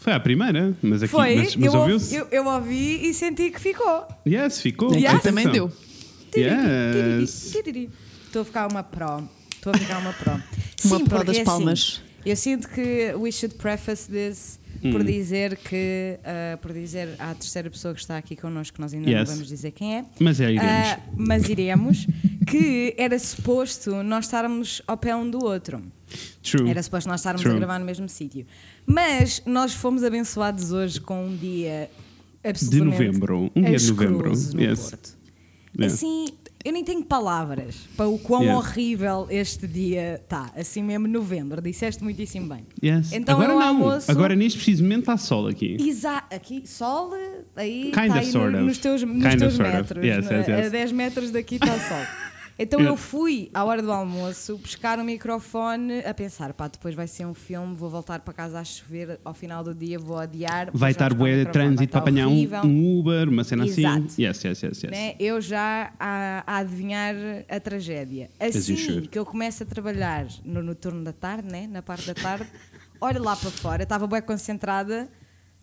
Foi a primeira, mas aqui Foi, mas, mas eu, ouviu-se. eu, eu ouvi e senti que ficou. Yes, ficou. Aqui Yes. também deu. Yes. Estou a ficar uma pro. Estou a ficar uma pro. Uma porque das é palmas. Assim, eu sinto que we should preface this Hum. por dizer que ah, por dizer à terceira pessoa que está aqui connosco, nós ainda Yes. não vamos dizer quem é. Mas é, iremos. ah, mas iremos, que era suposto nós estarmos ao pé um do outro. True. Era suposto nós estarmos True. a gravar no mesmo sítio. Mas nós fomos abençoados hoje com um dia absolutamente novembro. Um dia de novembro. no Yes. Porto. Yeah. Assim, eu nem tenho palavras para o quão Yeah. horrível este dia está. Assim mesmo, novembro. Disseste muitíssimo bem. Yes. Então Agora não. almoço- Agora neste preciso momento está sol aqui. Exa aqui, sol, aí Kind está of, aí sort no- of. nos teus, nos Kind of, teus sort of. metros. Yes, não é? yes, yes. A 10 metros daqui está sol. Então eu fui à hora do almoço buscar o microfone a pensar, pá, depois vai ser um filme, vou voltar para casa a chover, ao final do dia vou adiar. Vai estar bué de trânsito para apanhar um, um Uber, uma cena Exato. assim. Yes, yes, yes, yes. né? Eu já a, a adivinhar a tragédia. Assim que eu começo a trabalhar no, no turno da tarde, né? na parte da tarde, olho lá para fora, estava bem concentrada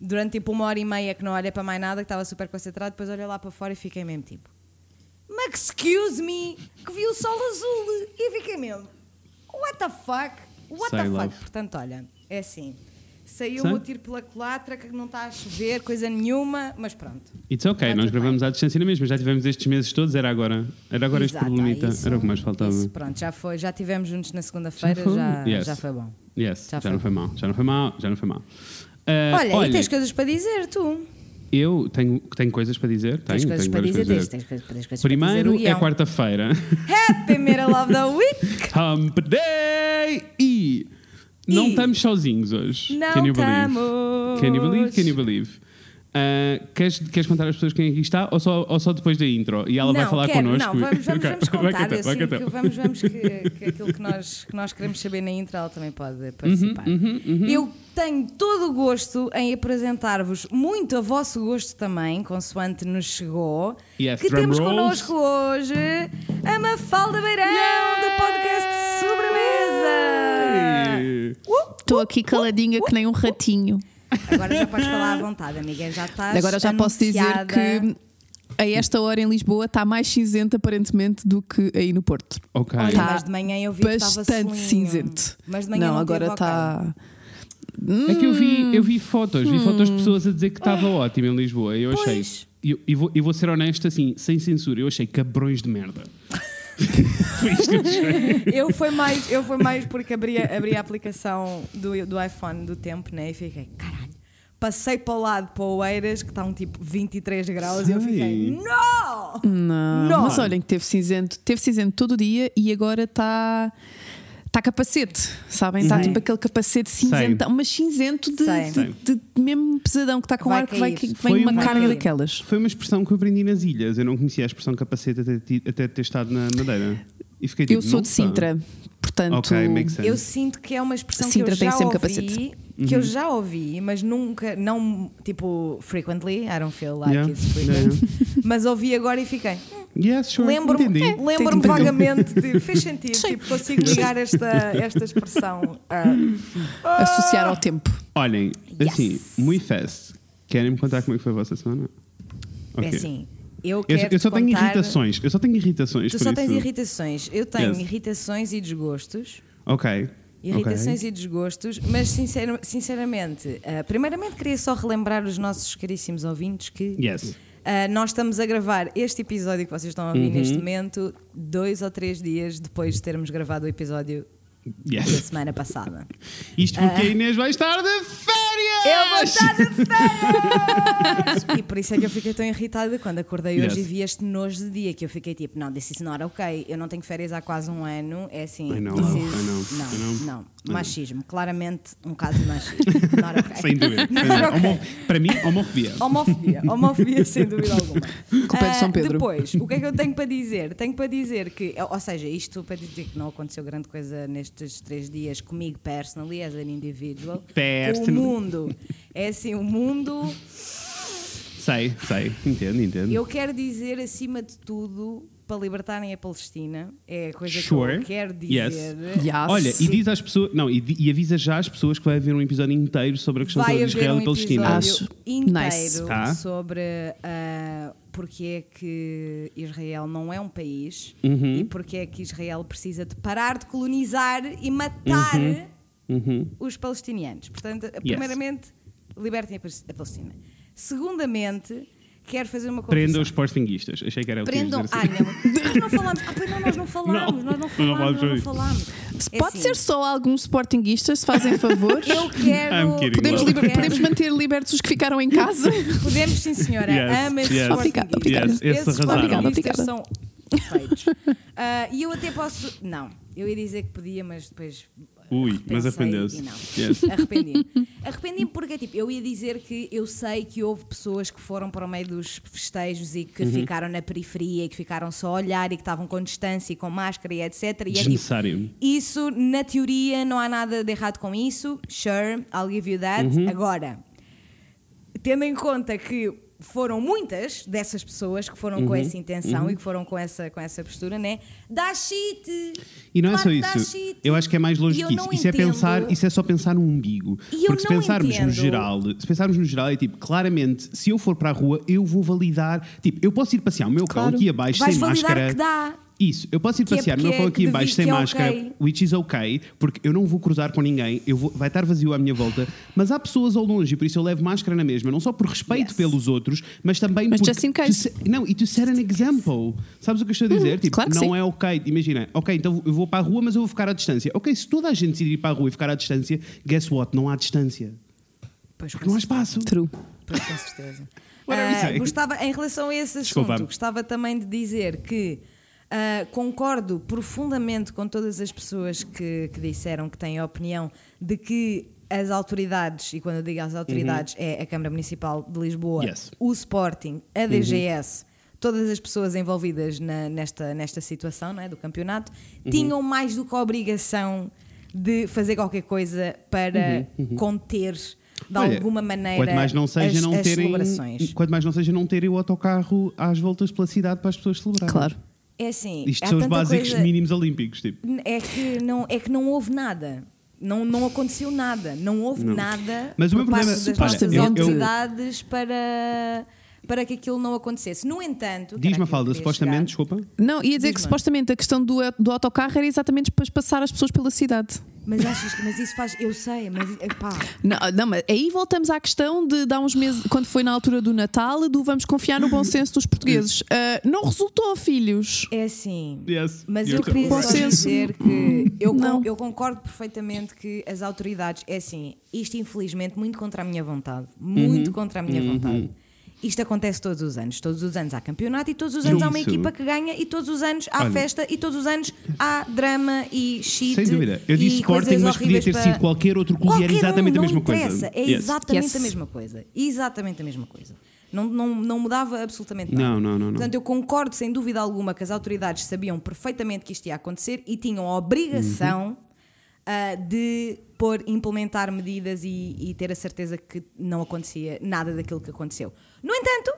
durante tipo uma hora e meia que não olhei para mais nada, que estava super concentrada, depois olhei lá para fora e fiquei mesmo tipo, mas excuse me, que vi o sol azul e fiquei mesmo, what the fuck? What the fuck? love. Portanto, olha, é assim. Saiu Sei. o tiro pela culatra, que não está a chover, coisa nenhuma, mas pronto. It's ok, nós gravamos à distância na mesma, já tivemos estes meses todos, era agora. Era agora este Exato, problemita, ah, isso- era o que mais faltava. isso, pronto, já foi, já tivemos juntos na segunda-feira, foi? já, Yes. já foi bom. Yes, Já já, foi. não foi mal, já não foi mal, já não foi mal. Ah, Olha, e tens coisas para dizer, tu. Eu tenho, tenho coisas para dizer, Tens tenho, coisas tenho para dizer, coisas tens, tens, tens coisas Primeiro para dizer. é quarta-feira, Happy Middle of the Week! Hump Day! E não E- estamos sozinhos hoje. Não Can you believe? estamos. Can you believe? Can you believe? Ah, queres, queres contar às pessoas quem aqui está ou só, ou só depois da intro? E ela vai não, falar quero, connosco? Não, vamos, vamos, Ok, vamos vai contar. vai contar. que vamos, vamos que, que aquilo que nós, que nós queremos saber na intro, ela também pode participar. Uhum, Eu tenho todo o gosto em apresentar-vos, muito a vosso gosto também, consoante nos chegou, Yes, que temos rolls. connosco hoje a Mafalda Beirão, do podcast Sobremesa. Uh, Estou aqui caladinha que nem um ratinho. Agora já podes falar à vontade, amiga. Já estás Agora já posso dizer anunciada. que a esta hora em Lisboa está mais cinzento aparentemente do que aí no Porto. Ok. Olha, Tá mas de manhã eu vi que estava Bastante cinzento. Mas de manhã não, não, agora está. É que eu vi, eu vi fotos, vi fotos de Hum. pessoas a dizer que estava ótimo em Lisboa. E eu achei. Pois. E eu, e vou, e vou ser honesto assim, sem censura, eu achei cabrões de merda. Eu achei. Foi mais, eu foi mais porque abri, a- abri a aplicação do, do iPhone do tempo, né? E fiquei, caralho. Passei para o lado para o Oeiras, que está um tipo 23 graus, e eu fiquei, não! Não. Não. Mas olhem que teve cinzento, teve cinzento todo o dia e agora está. Está capacete, sabem? Está tipo aquele capacete cinzento, mas cinzento de, Sei. de, de mesmo pesadão que está com Vai ar que vai, que vem Foi uma uma- carga cair. daquelas. Foi uma expressão que eu aprendi nas ilhas. Eu não conhecia a expressão capacete até, até ter estado na Madeira. E fiquei tipo, Eu sou de. Sintra, portanto. Ok, makes sense. Eu sinto que é uma expressão Sintra que eu tem já sempre ouvi, capacete. que Uhum. eu já ouvi, mas nunca, não tipo frequently, I don't feel like Yeah, it's frequent, mas ouvi agora e fiquei. Yes, sure. Lembro-me Entendi. lembro vagamente de. Fez sentido, tipo, consigo ligar esta, esta expressão. a- Associar ao tempo. Olhem, Yes. assim, muito fast. Querem me contar como é que foi a vossa semana? É Ok. assim, eu Eu, eu só tenho contar... irritações. Eu só tenho irritações. Tu só isso. tens irritações. Eu tenho Yes. irritações e desgostos. Ok. Irritações ok. e desgostos, mas sincer- sinceramente, ah, primeiramente queria só relembrar os nossos caríssimos ouvintes que Yes. ah, nós estamos a gravar este episódio que vocês estão a ouvir Uhum. neste momento, dois ou três dias depois de termos gravado o episódio da Yes. semana passada. Isto porque a Inês vai estar de férias! Eu vou estar de férias! e por isso é que eu fiquei tão irritada quando acordei hoje Yes. e vi este nojo de dia que eu fiquei tipo, não, this is not ok. Eu não tenho férias há quase um ano. É assim, I know, this I is- know, não, I know. não, machismo. Claramente um caso de machismo. Not ok. Sem dúvida. Not Homo- ok. Para mim, homofobia. Homofobia, homofobia sem dúvida alguma. Culpa é de São Ah, Pedro. Depois, o que é que eu tenho para dizer? Tenho para dizer que, ou seja, isto para dizer que não aconteceu grande coisa nestes três dias comigo personally, as an individual. O Personally. mundo. É assim, o mundo. Sei, sei. Entendo, entendo. Eu quero dizer, acima de tudo, para libertarem a Palestina. É a coisa que Sure. eu quero dizer. Yes. Yes. Olha, e diz às pessoas, não, e, e avisa já às pessoas que vai haver um episódio inteiro sobre a questão Vai de haver Israel um e Palestina. episódio Acho inteiro nice. Tá. sobre ah, porque é que Israel não é um país Uhum. e porque é que Israel precisa de parar de colonizar e matar Uhum. os palestinianos. Portanto, primeiramente, libertem a Palestina. Segundamente, quero fazer uma confissão. Prenda os sportinguistas. Achei que era o que Prendam. dizer Ah, assim. não. Nós não falamos. Ah, pois não, nós não falamos. Não, nós não Nós não. É Pode assim, ser só alguns sportinguistas, se fazem favor. Eu quero. I'm kidding, Podemos, liber- quero- podemos manter libertos os que ficaram em casa. Podemos, sim, senhora. Yes, Ama esses yes. Obrigada, obrigada. sportinguistas. Yes, Esses sportinguistas Obrigada. são perfeitos. Ah, E eu até posso. Não, eu ia dizer que podia, mas depois. Ui, mas arrependeu-se. Yes. Arrependi-me. Arrependi-me porque, tipo, eu ia dizer que eu sei que houve pessoas que foram para o meio dos festejos e Uhum. que ficaram na periferia e que ficaram só a olhar e que estavam com distância e com máscara e etc. E é tipo, Desnecessário. isso, na teoria, não há nada de errado com isso. Sure, I'll give you that. Uhum. Agora, tendo em conta que foram muitas dessas pessoas que foram com Uhum. essa intenção e que foram com essa, com essa postura, né? Dá shit! E não é só isso. Eu acho que é mais longe que isso. Isso é, pensar, isso é só pensar no umbigo. E Porque se pensarmos no entendo- geral, se pensarmos no geral, é tipo, claramente, se eu for para a rua, eu vou validar. Tipo, eu posso ir passear o meu cão Claro. aqui abaixo Vais sem validar máscara. que dá. Isso, eu posso ir Que é passear o meu porque cão é aqui devi- sem é máscara, ok. which is ok, porque eu não vou cruzar com ninguém, eu vou, vai estar vazio à minha volta, mas há pessoas ao longe, e por isso eu levo máscara na mesma, não só por respeito Yes. pelos outros, mas também Mas porque. just in case. se- não, e to set an example. Sabes o que eu estou a dizer? tipo, claro que não sim. é ok, imagina, ok, então eu vou para a rua, mas eu vou ficar à distância. Ok, se toda a gente decidir ir para a rua e ficar à distância, guess what? Não há distância. Pois, Porque não há espaço. True. Pois, com certeza. What are we saying? gostava, em relação a esse Desculpa. assunto, gostava também de dizer que ah, concordo profundamente com todas as pessoas que, que disseram que têm a opinião de que as autoridades, e quando eu digo as autoridades, é a Câmara Municipal de Lisboa, Uhum. Yes. o Sporting, a DGS, todas as pessoas envolvidas na- nesta, nesta situação não é, do campeonato, Uhum. tinham mais do que a obrigação de fazer qualquer coisa para conter de Uhum, Olha, alguma maneira Quanto mais não seja as, não terem, celebrações. quanto mais não seja não terem o autocarro às voltas pela cidade para as pessoas celebrarem. Claro. É assim, Isto há são os tanta básicos coisa- mínimos olímpicos, tipo. É que não, é que não houve nada. Não, não aconteceu nada. Não houve Não. nada Mas o meu problema- das Supostamente- nossas eu- eu- autoridades para, para que aquilo não acontecesse. No entanto, Diz-me falda, supostamente, chegar, desculpa. Não, ia dizer que supostamente a questão do, do autocarro era exatamente para passar as pessoas pela cidade. Mas achas que mas isso faz. Eu sei, mas pá, Não, não, mas aí voltamos à questão de dar uns meses, quando foi na altura do Natal, do vamos confiar no bom senso dos portugueses. Ah, não resultou, filhos. é assim. Yes. Mas eu queria Bom só senso. dizer que eu, Não. eu concordo perfeitamente que as autoridades, é assim, isto infelizmente muito contra a minha vontade, Uhum. muito contra a minha vontade. Isto acontece todos os anos. Todos os anos há campeonato e todos os anos há uma Isso. equipa que ganha e todos os anos há Olha. festa e todos os anos há drama e shit. Sem dúvida. Eu disse Sporting, mas podia ter para- sido qualquer outro clube e era Qualquer exatamente um, a mesma coisa. É Yes. exatamente Yes. a mesma coisa. Exatamente a mesma coisa. Não, não, não mudava absolutamente nada. Não, não, não, não. Portanto, eu concordo sem dúvida alguma que as autoridades sabiam perfeitamente que isto ia acontecer e tinham a obrigação Uhum. ah, de pôr, implementar medidas e, e ter a certeza que não acontecia nada daquilo que aconteceu. No entanto,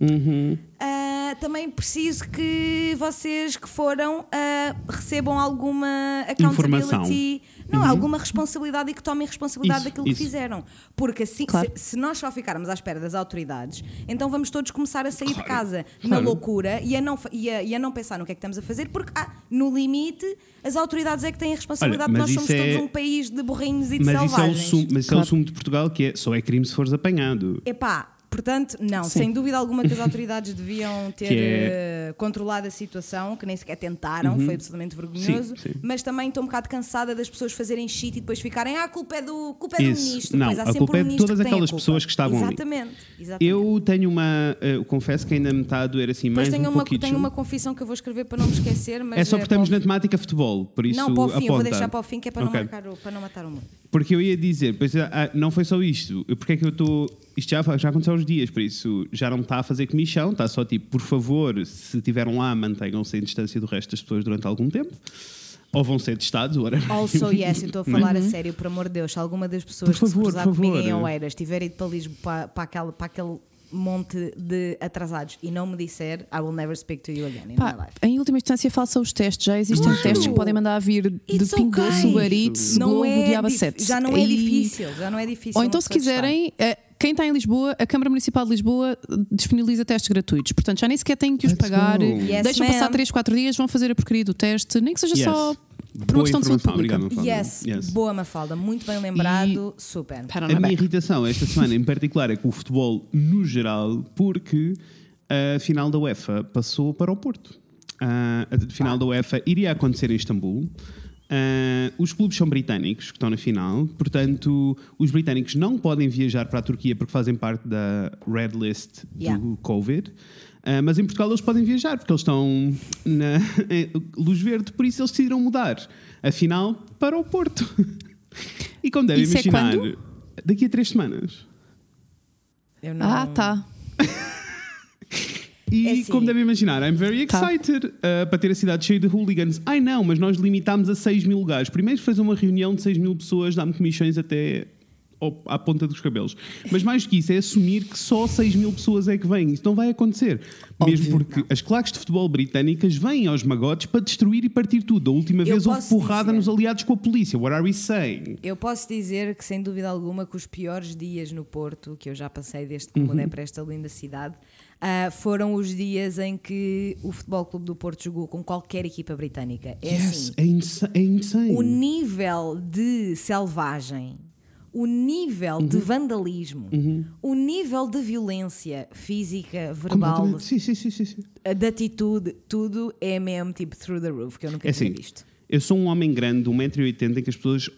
Uhum. ah, também preciso que vocês que foram ah, recebam alguma Informação. accountability, não, alguma responsabilidade e que tomem responsabilidade Isso, daquilo isso. que fizeram. Porque assim, Claro. se, se nós só ficarmos à espera das autoridades, então vamos todos começar a sair de Claro, casa na claro. loucura e a, não, e, a, e a não pensar no que é que estamos a fazer, porque ah, no limite as autoridades é que têm a responsabilidade, Olha, nós mas somos isso todos é- um país de borrinhos e de Mas isso é o selvagens. sumo, mas isso é Claro. o sumo de Portugal que é só é crime se fores apanhado. Epá, portanto, não, Sim. sem dúvida alguma que as autoridades deviam ter é- eh, controlado a situação, que nem sequer tentaram, foi absolutamente vergonhoso. Sim, sim. Mas também estou um bocado cansada das pessoas fazerem shit e depois ficarem, ah, a culpa é do, culpa é do ministro. Não, pois há a sempre culpa um é de todas aquelas pessoas que estavam ali. exatamente, Exatamente. Eu tenho uma. eh, Eu confesso que ainda me está a doer assim mais tenho, um uma, tenho uma confissão que eu vou escrever para não me esquecer, mas É só porque estamos para na temática futebol, por isso Não, para o fim, eu vou aponta. deixar para o fim que é para, Ok. não, marcar para não matar o mundo. Porque eu ia dizer, pois, ah, não foi só isto. Porque é que eu estou. Isto já, já aconteceu há uns dias, por isso já não está a fazer comichão, está só tipo, por favor, se estiveram lá, mantenham-se em distância do resto das pessoas durante algum tempo. Ou vão ser testados, whatever. Also, yes, estou a falar a sério, por amor de Deus. Se alguma das pessoas Por favor, que se por comigo em. Oeiras tiver ido para Lisboa, para, para, aquela, para aquele monte de atrasados e não me disser, I will never speak to you again in Pá, my life. em última instância, faça os testes. Já existem Claro. testes que podem mandar vir de It's Pingo okay. Não Globo, é Diaba dif- 7. Já não é E- difícil, já não é difícil. Ou então, se testar. quiserem, eh, quem está em Lisboa, a Câmara Municipal de Lisboa disponibiliza testes gratuitos. Portanto, já nem sequer têm que os Let's pagar. Yes, Deixam passar 3, 4 dias, vão fazer a porcaria do teste, nem que seja Yes. só por Boa uma questão de saúde pública. obrigado, Mafalda. Yes, Yes. boa Mafalda, muito bem lembrado, super. Pat on A the minha back. irritação esta semana, em particular, é com o futebol no geral, porque a final da UEFA passou para o Porto. A final da UEFA iria acontecer em Istambul. Ah, os clubes são britânicos que estão na final, portanto, os britânicos não podem viajar para a Turquia porque fazem parte da Red List Yeah. do Covid. Ah, mas em Portugal eles podem viajar porque eles estão na em luz verde, por isso eles decidiram mudar a final para o Porto. e como devem Isso é imaginar, quando? daqui a três semanas. Eu não- Ah, tá. E É assim. como devem imaginar, I'm very Tá. excited uh, para ter a cidade cheia de hooligans. Ai não, mas nós limitámos a 6 mil lugares. Primeiro fazer uma reunião de 6 mil pessoas, dá-me comissões até à ponta dos cabelos. Mas mais do que isso, é assumir que só 6 mil pessoas é que vêm. Isso não vai acontecer. Mesmo Óbvio. porque as claques de futebol britânicas vêm aos magotes para destruir e partir tudo. A última vez houve porrada dizer- nos aliados com a polícia. What are we saying? Eu posso dizer que, sem dúvida alguma, que os piores dias no Porto, que eu já passei desde que me Uhum. mudei para esta linda cidade, ah, foram os dias em que o Futebol Clube do Porto jogou com qualquer equipa britânica. É yes, assim, é, é insane. o nível de selvagem, o nível Uhum. de vandalismo, o nível de violência física, verbal. Sim, sim, sim, sim, de atitude, tudo é mesmo tipo through the roof, que eu nunca É tinha assim, visto. eu sou um homem grande, de 1,80m, em que as pessoas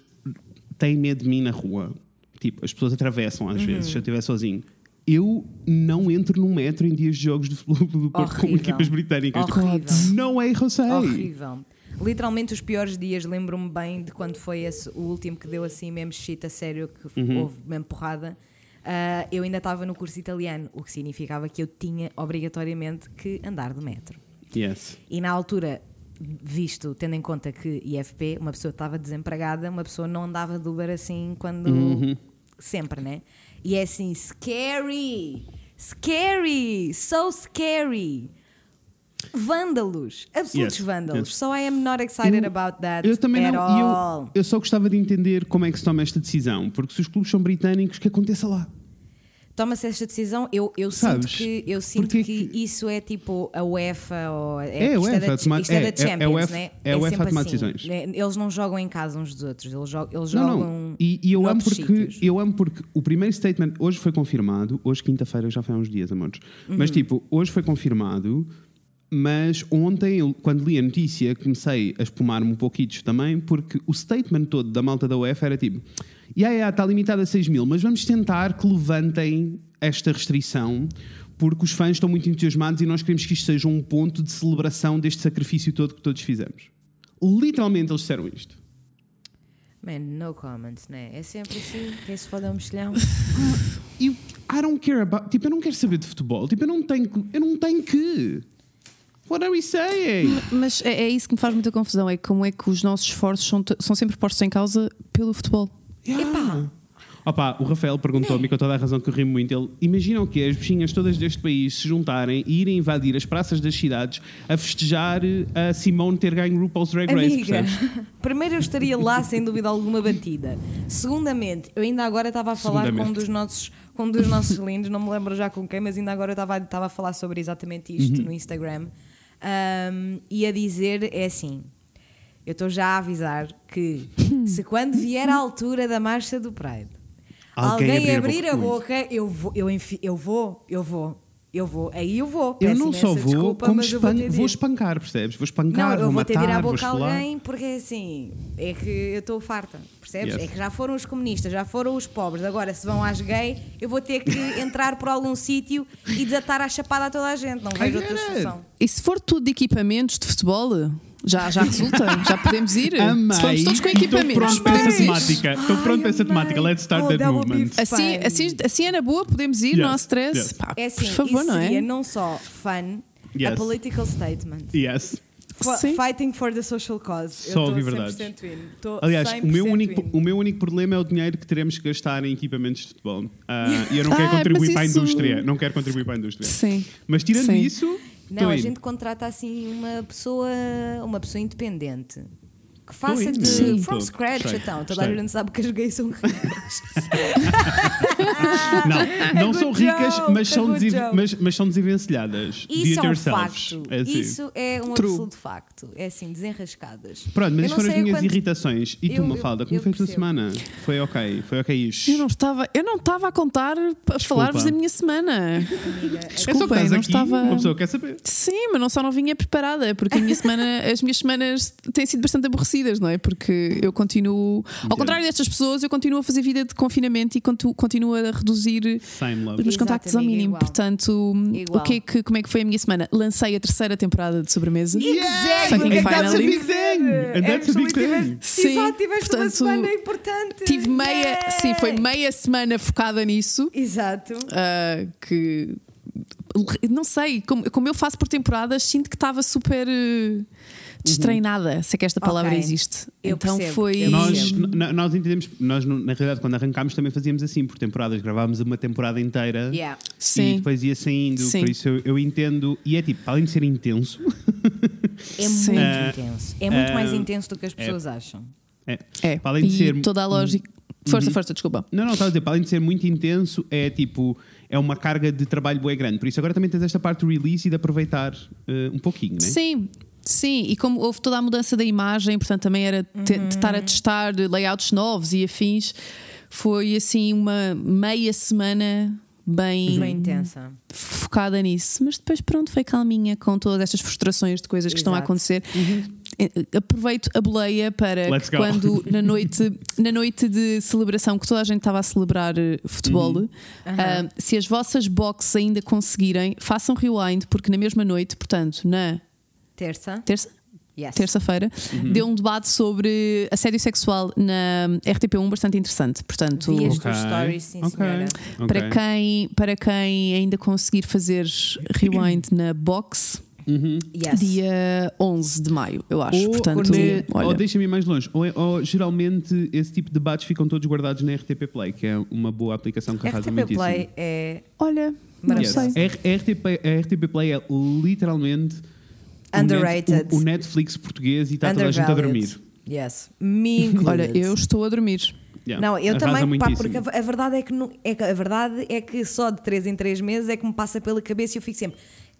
têm medo de mim na rua. Tipo, as pessoas atravessam às vezes, se eu estiver sozinho. Eu não entro num metro em dias de jogos de futebol do Porto com equipas britânicas. Horrível. Não é Rosei. Horrível. Literalmente os piores dias, lembro-me bem de quando foi esse, o último que deu assim mesmo shit a sério, que Uhum. houve mesmo porrada. Ah, eu ainda estava no curso italiano, o que significava que eu tinha obrigatoriamente que andar de metro. Yes. E na altura, visto, tendo em conta que IFP, uma pessoa estava desempregada, uma pessoa não andava de Uber assim quando. Uhum. Sempre, né? E é assim, scary! Scary! So scary! Vândalos! Absolutos Yes, vândalos. yes. So I am not excited Eu- about that Eu também não. All. eu, eu só gostava de entender como é que se toma esta decisão. Porque se os clubes são britânicos, que aconteça lá. Toma-se esta decisão, eu, eu Sabes? sinto, que, eu sinto Porque que, que- isso é tipo a UEFA ou É, é, isto UEFA é a da, isto é é, da é- é Champions, UEFA né? é a UEFA a tomar assim, decisões. Eles não jogam em casa uns dos outros, eles jogam, eles Não, jogam não. E, e eu amo porque sítios. eu amo porque o primeiro statement hoje foi confirmado, hoje quinta-feira já foi há uns dias, amores. Mas Uhum. tipo, hoje foi confirmado, mas ontem, quando li a notícia, comecei a espumar-me um pouquinho também, porque o statement todo da malta da UEFA era tipo: yeah, yeah, está limitado a 6 mil, mas vamos tentar que levantem esta restrição. Porque os fãs estão muito entusiasmados e nós queremos que isto seja um ponto de celebração deste sacrifício todo que todos fizemos. Literalmente eles disseram isto. Man, no comments, né? É sempre assim, quem se foda é um mexilhão. Eu, I don't care about. Tipo, eu não quero saber de futebol. Tipo, eu não tenho que. Eu não tenho que. What are we saying? Mas é, é isso que me faz muita confusão: é como é que os nossos esforços são, são sempre postos em causa pelo futebol. Yeah. Opa, o Rafael perguntou-me com toda a razão que eu ri muito. Ele imagina o que as bichinhas todas deste país se juntarem e irem invadir as praças das cidades a festejar a Simone ter ganho RuPaul's Drag Race, Amiga, percebes? primeiro eu estaria lá sem dúvida alguma batida. Segundamente, eu ainda agora estava a falar com um dos nossos, com um dos nossos lindos, não me lembro já com quem, mas ainda agora eu estava, estava a falar sobre exatamente isto Uhum. no Instagram. Um, e a dizer é assim: eu estou já a avisar que se quando vier a altura da marcha do Pride Alguém alguém, abrir abrir a a boca boca, eu vou, eu, enfi- eu vou, eu vou, eu vou, aí eu vou. Eu não só vou, desculpa, como vou espan- vou ir. espancar, percebes? Vou espancar, Não, eu vou vou matar, ter de ir à vou boca a alguém porque é assim, é que eu estou farta, percebes? Yes. É que já foram os comunistas, já foram os pobres, agora se vão às gay, eu vou ter que entrar por algum sítio e desatar a chapada a toda a gente, não vejo outra solução. E se for tudo de equipamentos de futebol, já, já resulta, já podemos ir. Amei. Se formos todos com Estou equipamentos, pronto para essa temática. Estou pronto para essa temática. Let's start Oh, that that movement. Assim, assim, assim é na boa, podemos ir, Yes, não há stress. yes. Pá, É assim, por favor, isso não seria é? não só fun, Yes. a political statement. Yes. Sim. Fighting for the social cause. Só Eu ouvi estou verdades. 100% in. Estou Aliás, o meu, 100% único, o meu único problema é o dinheiro que teremos que gastar em equipamentos de futebol. Ah, e eu não Ah, quero contribuir mas para a indústria. Não quero contribuir para a indústria. Sim. Mas tirando Sim. isso, Não, a gente contrata assim uma pessoa, uma pessoa independente. Que faça de Sim. from scratch, Gostei. então. Toda a Gostei. gente sabe que as gays são ricas. Não, não são ricas, mas a são, mas, mas são desenvencilhadas. Isso é um facto. É assim. Isso é um True. absoluto facto. É assim, desenrascadas. Pronto, mas foram as sei minhas quanto- irritações. E tu, Eu- eu- Mafalda, como eu foi a tua semana? Foi ok, foi ok isto. Eu não estava, eu não estava a contar para falar-vos da minha semana. Amiga, É Desculpem, estás não aqui, estava. uma pessoa quer saber. Sim, mas não só não vinha preparada, porque a minha semana, as minhas semanas têm sido bastante aborrecidas, não é? Porque eu continuo, ao contrário destas pessoas, eu continuo a fazer vida de confinamento e continuo a reduzir Same os meus contactos ao mínimo. igual. Portanto, Igual. o que é que, como é que foi a minha semana? Lancei a terceira temporada de sobremesa. Exactly. Fucking é finally. dizer? And that's a big thing. tiveste- Sim, Exato, tiveste uma portanto, semana importante. Tive meia, Yeah. sim, foi meia semana focada nisso. Exato. ah, que não sei, como, como eu faço por temporadas, sinto que estava super eh, destreinada, se é que esta palavra Ok. existe. Eu então percebo, foi. eu Nós, nós entendemos, nós na realidade quando arrancámos também fazíamos assim por temporadas, gravávamos uma temporada inteira Yeah. e Sim. depois ia saindo, Sim. por isso eu, eu entendo, e é tipo, além de ser intenso, É muito intenso. É muito mais ah, intenso do que as pessoas acham. é, É, além de e ser toda a lógica. Força, força, desculpa. Não, não, estava a dizer, para além de ser muito intenso, é tipo, é uma carga de trabalho bem grande. Por isso agora também tens esta parte do release e de aproveitar eh, um pouquinho, né? Sim, sim, e como houve toda a mudança da imagem, portanto também era te- de estar a testar layouts novos e afins, foi assim uma meia semana bem Foi intensa. focada nisso, mas depois pronto, foi calminha com todas estas frustrações de coisas que estão a acontecer. Eh, Aproveito a boleia para quando na noite, na noite de celebração que toda a gente estava a celebrar eh, futebol, ah, se as vossas boxes ainda conseguirem, façam rewind, porque na mesma noite, portanto, na Terça? terça, Yes. terça-feira, deu um debate sobre assédio sexual na RTP1 bastante interessante. Portanto, Vi as Ok, tuas stories, sim, ok, senhora. ok. para, quem, para quem ainda conseguir fazer rewind na box, Yes. dia 11 de maio, eu acho. Ou, Portanto, né, olha, ou deixa-me ir mais longe, ou, é- ou geralmente esse tipo de debates ficam todos guardados na RTP Play, que é uma boa aplicação que arrasa RTP muitíssimo. Play é olha, não Yes. sei. A, a RTP, a RTP Play é literalmente Underrated. O, o Netflix português e está toda a gente a dormir. Yes. Me included. Olha, eu estou a dormir. Yeah, Não, eu arrasa também, pá, porque a, a verdade é que não- é que a verdade é que só de 3 em 3 meses é que me passa pela cabeça e eu fico sempre,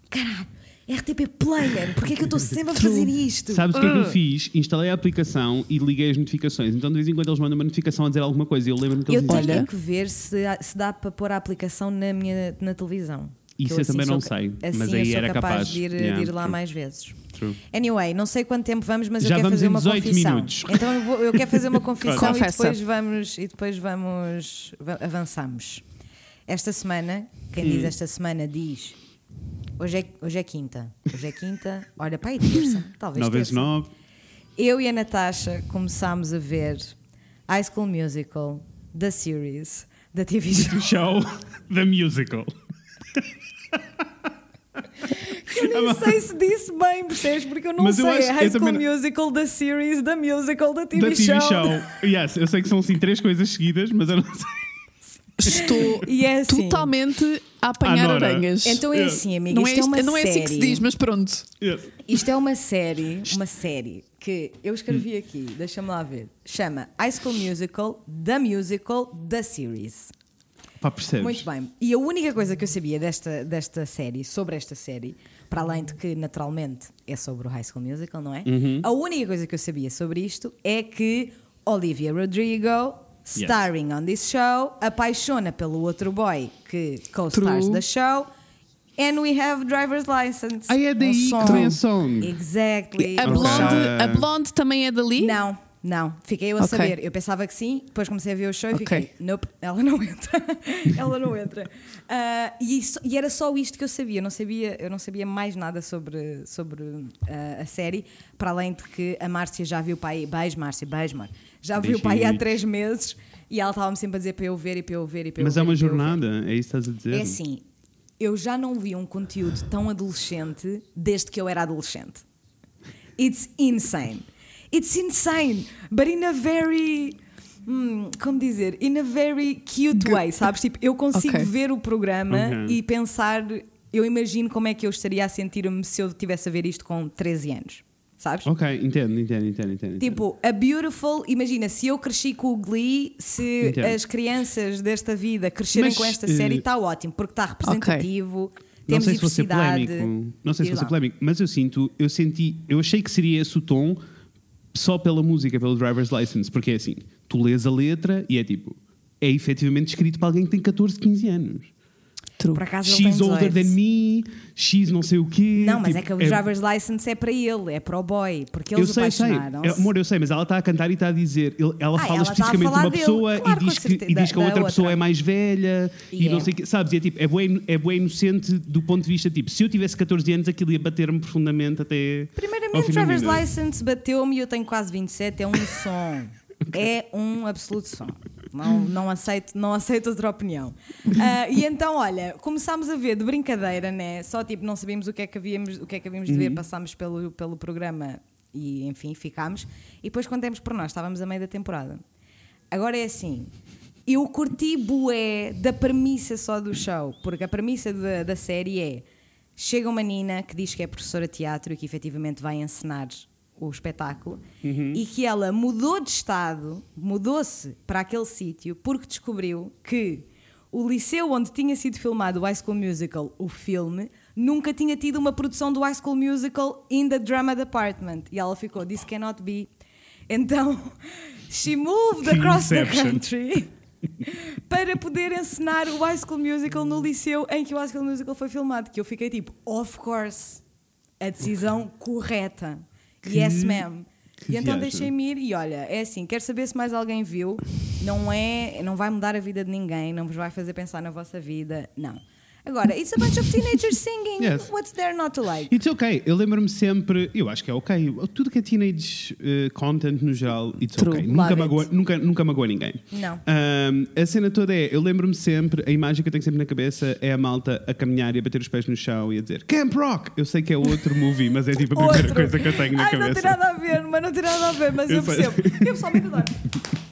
caralho, RTP Play, man, porque é que eu estou sempre a fazer isto? Sabes o que é que eu Ah. fiz? Instalei a aplicação e liguei as notificações. Então, de vez em quando, eles mandam uma notificação a dizer alguma coisa. E eu lembro-me que Eu eles tenho diziam. Olha. que ver se, se dá para pôr a aplicação na minha na televisão. Isso Que eu assim também não sei, Assim mas eu aí sou era capaz, capaz. de ir, Yeah, de ir lá true. mais vezes. True. Anyway, não sei quanto tempo vamos, mas Já eu quero vamos fazer em uma 18 confissão. minutos. Então eu, vou- eu quero fazer uma confissão e depois vamos e depois vamos va- avançamos. Esta semana, quem diz Hum. esta semana diz hoje é, hoje é quinta. Hoje é quinta, olha, para aí terça, talvez 9 vezes terça. 9. Eu e a Natasha começámos a ver High School Musical, da series, da TV show. Show The Musical. Eu nem sei se disse bem, percebes? Porque eu não Mas eu sei. acho- é High eu School também Musical, da series, da musical, da TV, Da TV show. Show. Yes, eu sei que são assim três coisas seguidas, mas eu não sei. Estou E é assim. totalmente a apanhar À Nora. aranhas. Então é Yeah. assim, amiga. não é, isto é isto- uma não é série. assim que se diz, mas pronto. Yes. Isto é uma série, uma série que eu escrevi aqui, deixa-me lá ver. Chama High School Musical, The Musical, The Series. Pá, percebes? Muito bem. E a única coisa que eu sabia desta, desta série, sobre esta série, para além de que naturalmente é sobre o High School Musical, não é? Uhum. A única coisa que eu sabia sobre isto é que Olivia Rodrigo, starring on this show, apaixona pelo outro boy que co-stars da show. And we have driver's license. Ah, é daí Um que vem a song. Exactly. A blonde, a blonde também é dali? Não, não. Fiquei eu a Ok. saber. Eu pensava que sim, depois comecei a ver o show e fiquei, nope, ela não entra. ela não entra. Ah, e, isso- e era só isto que eu sabia. Eu não sabia, eu não sabia mais nada sobre, sobre ah, a série, para além de que a Márcia já viu o pai. Beijo, Márcia, beijo, amor. Já viu o pai há três meses e ela estava-me sempre a dizer para eu ver e para eu ver e para Mas eu é ver. uma para eu ver. jornada, é isso que estás a dizer? É assim, eu já não vi um conteúdo tão adolescente desde que eu era adolescente. It's insane. It's insane, but in a very. hum, como dizer? In a very cute way, sabes? Tipo, eu consigo Ok. ver o programa Ok. e pensar. Eu imagino como é que eu estaria a sentir-me se eu tivesse a ver isto com 13 anos, sabes? Ok, entendo, entendo, entendo, entendo. Tipo, a Beautiful, imagina, se eu cresci com o Glee, se Entendo. as crianças desta vida crescerem Mas, com esta eh, série, está ótimo, porque está representativo, não temos sei se vou ser diversidade. polémico, não sei se Diz vou ser lá. polémico, mas eu sinto, eu senti, eu achei que seria esse o tom só pela música, pelo driver's license, porque é assim, tu lês a letra e é tipo, é efetivamente escrito para alguém que tem 14, 15 anos. True. Por acaso She's older 18. than me, she's não sei o quê. Não, mas tipo, é que o driver's license é para ele, é para o boy, porque Eu eles sei, sei. apaixonaram-se. É, Amor, eu sei, mas ela está a cantar e está a dizer. Ela Ah, fala ela a especificamente de uma dele. pessoa Claro, e, diz que, e diz que a outra da pessoa outra. é mais velha e Yeah. não sei o quê. Sabes? E é tipo, é bem, é bué inocente do ponto de vista tipo, se eu tivesse 14 anos, aquilo ia bater-me profundamente até. Primeiramente, da driver's license bateu-me e eu tenho quase 27, é um som. É um absoluto som. Não, não, aceito, não aceito outra opinião. Ah, e então, olha, começámos a ver de brincadeira, né? Só tipo, não sabíamos o que é que havíamos, o que é que havíamos de Uhum. ver, passámos pelo, pelo programa e enfim, ficámos. E depois, quando por nós, estávamos a meio da temporada. Agora é assim. Eu curti bué da premissa só do show, porque a premissa da, da série é chega uma menina que diz que é professora de teatro e que efetivamente vai encenar o espetáculo e que ela mudou de estado, mudou-se para aquele sítio porque descobriu que o liceu onde tinha sido filmado o High School Musical, o filme, nunca tinha tido uma produção do High School Musical in the drama department. E ela ficou, this cannot be. Então, she moved across the country para poder encenar o High School Musical no liceu em que o High School Musical foi filmado. Que eu fiquei tipo, of course, a decisão correta. Que- yes, ma'am. E então deixei-me ir e olha, é assim, quero saber se mais alguém viu. Não é, não vai mudar a vida de ninguém, não vos vai fazer pensar na vossa vida, não. Agora, it's a bunch of teenagers singing. Yes. What's there not to like? It's ok. Eu lembro-me sempre, eu acho que é ok. Tudo que é teenage eh, content no geral, it's True. ok. Love Nunca it. magoa, nunca, nunca magoa ninguém. Não. Ahm, a cena toda é, eu lembro-me sempre, a imagem que eu tenho sempre na cabeça é a malta a caminhar e a bater os pés no chão e a dizer Camp Rock! Eu sei que é outro movie, mas é tipo a primeira Outro. coisa que eu tenho na Ai, cabeça. não tem nada a ver, mas não tem nada a ver, mas eu, Eu percebo. Eu pessoalmente adoro.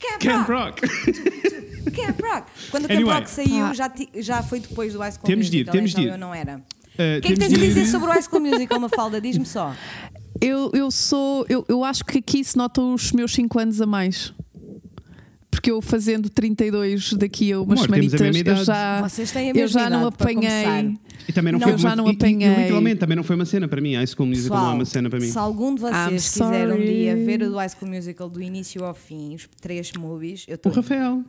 Camp, Camp Rock. Rock! Camp Rock. Quando o Camp Anyway. Rock saiu, Ah. já, ti- já foi depois do High School Temos de ir, Musical, temos de então ir. eu não era. Uh, O que é que temos tens a de ir- dizer sobre o High School Musical, Mafalda? Diz-me só. Eu, eu sou. Eu, eu acho que aqui se notam os meus 5 anos a mais. Porque eu fazendo 32 daqui a umas Amor, temos a semanitas, mesma eu idade. já, Vocês têm a eu mesma já não idade, para apanhei. começar. E também não, Não, foi eu já não e- e apanhei. literalmente também não foi uma cena para mim. High School Musical não é uma cena para mim. se algum de I'm vocês quiser um sorry. dia ver o do High School Musical do início ao fim, os três movies, eu O estou. Rafael.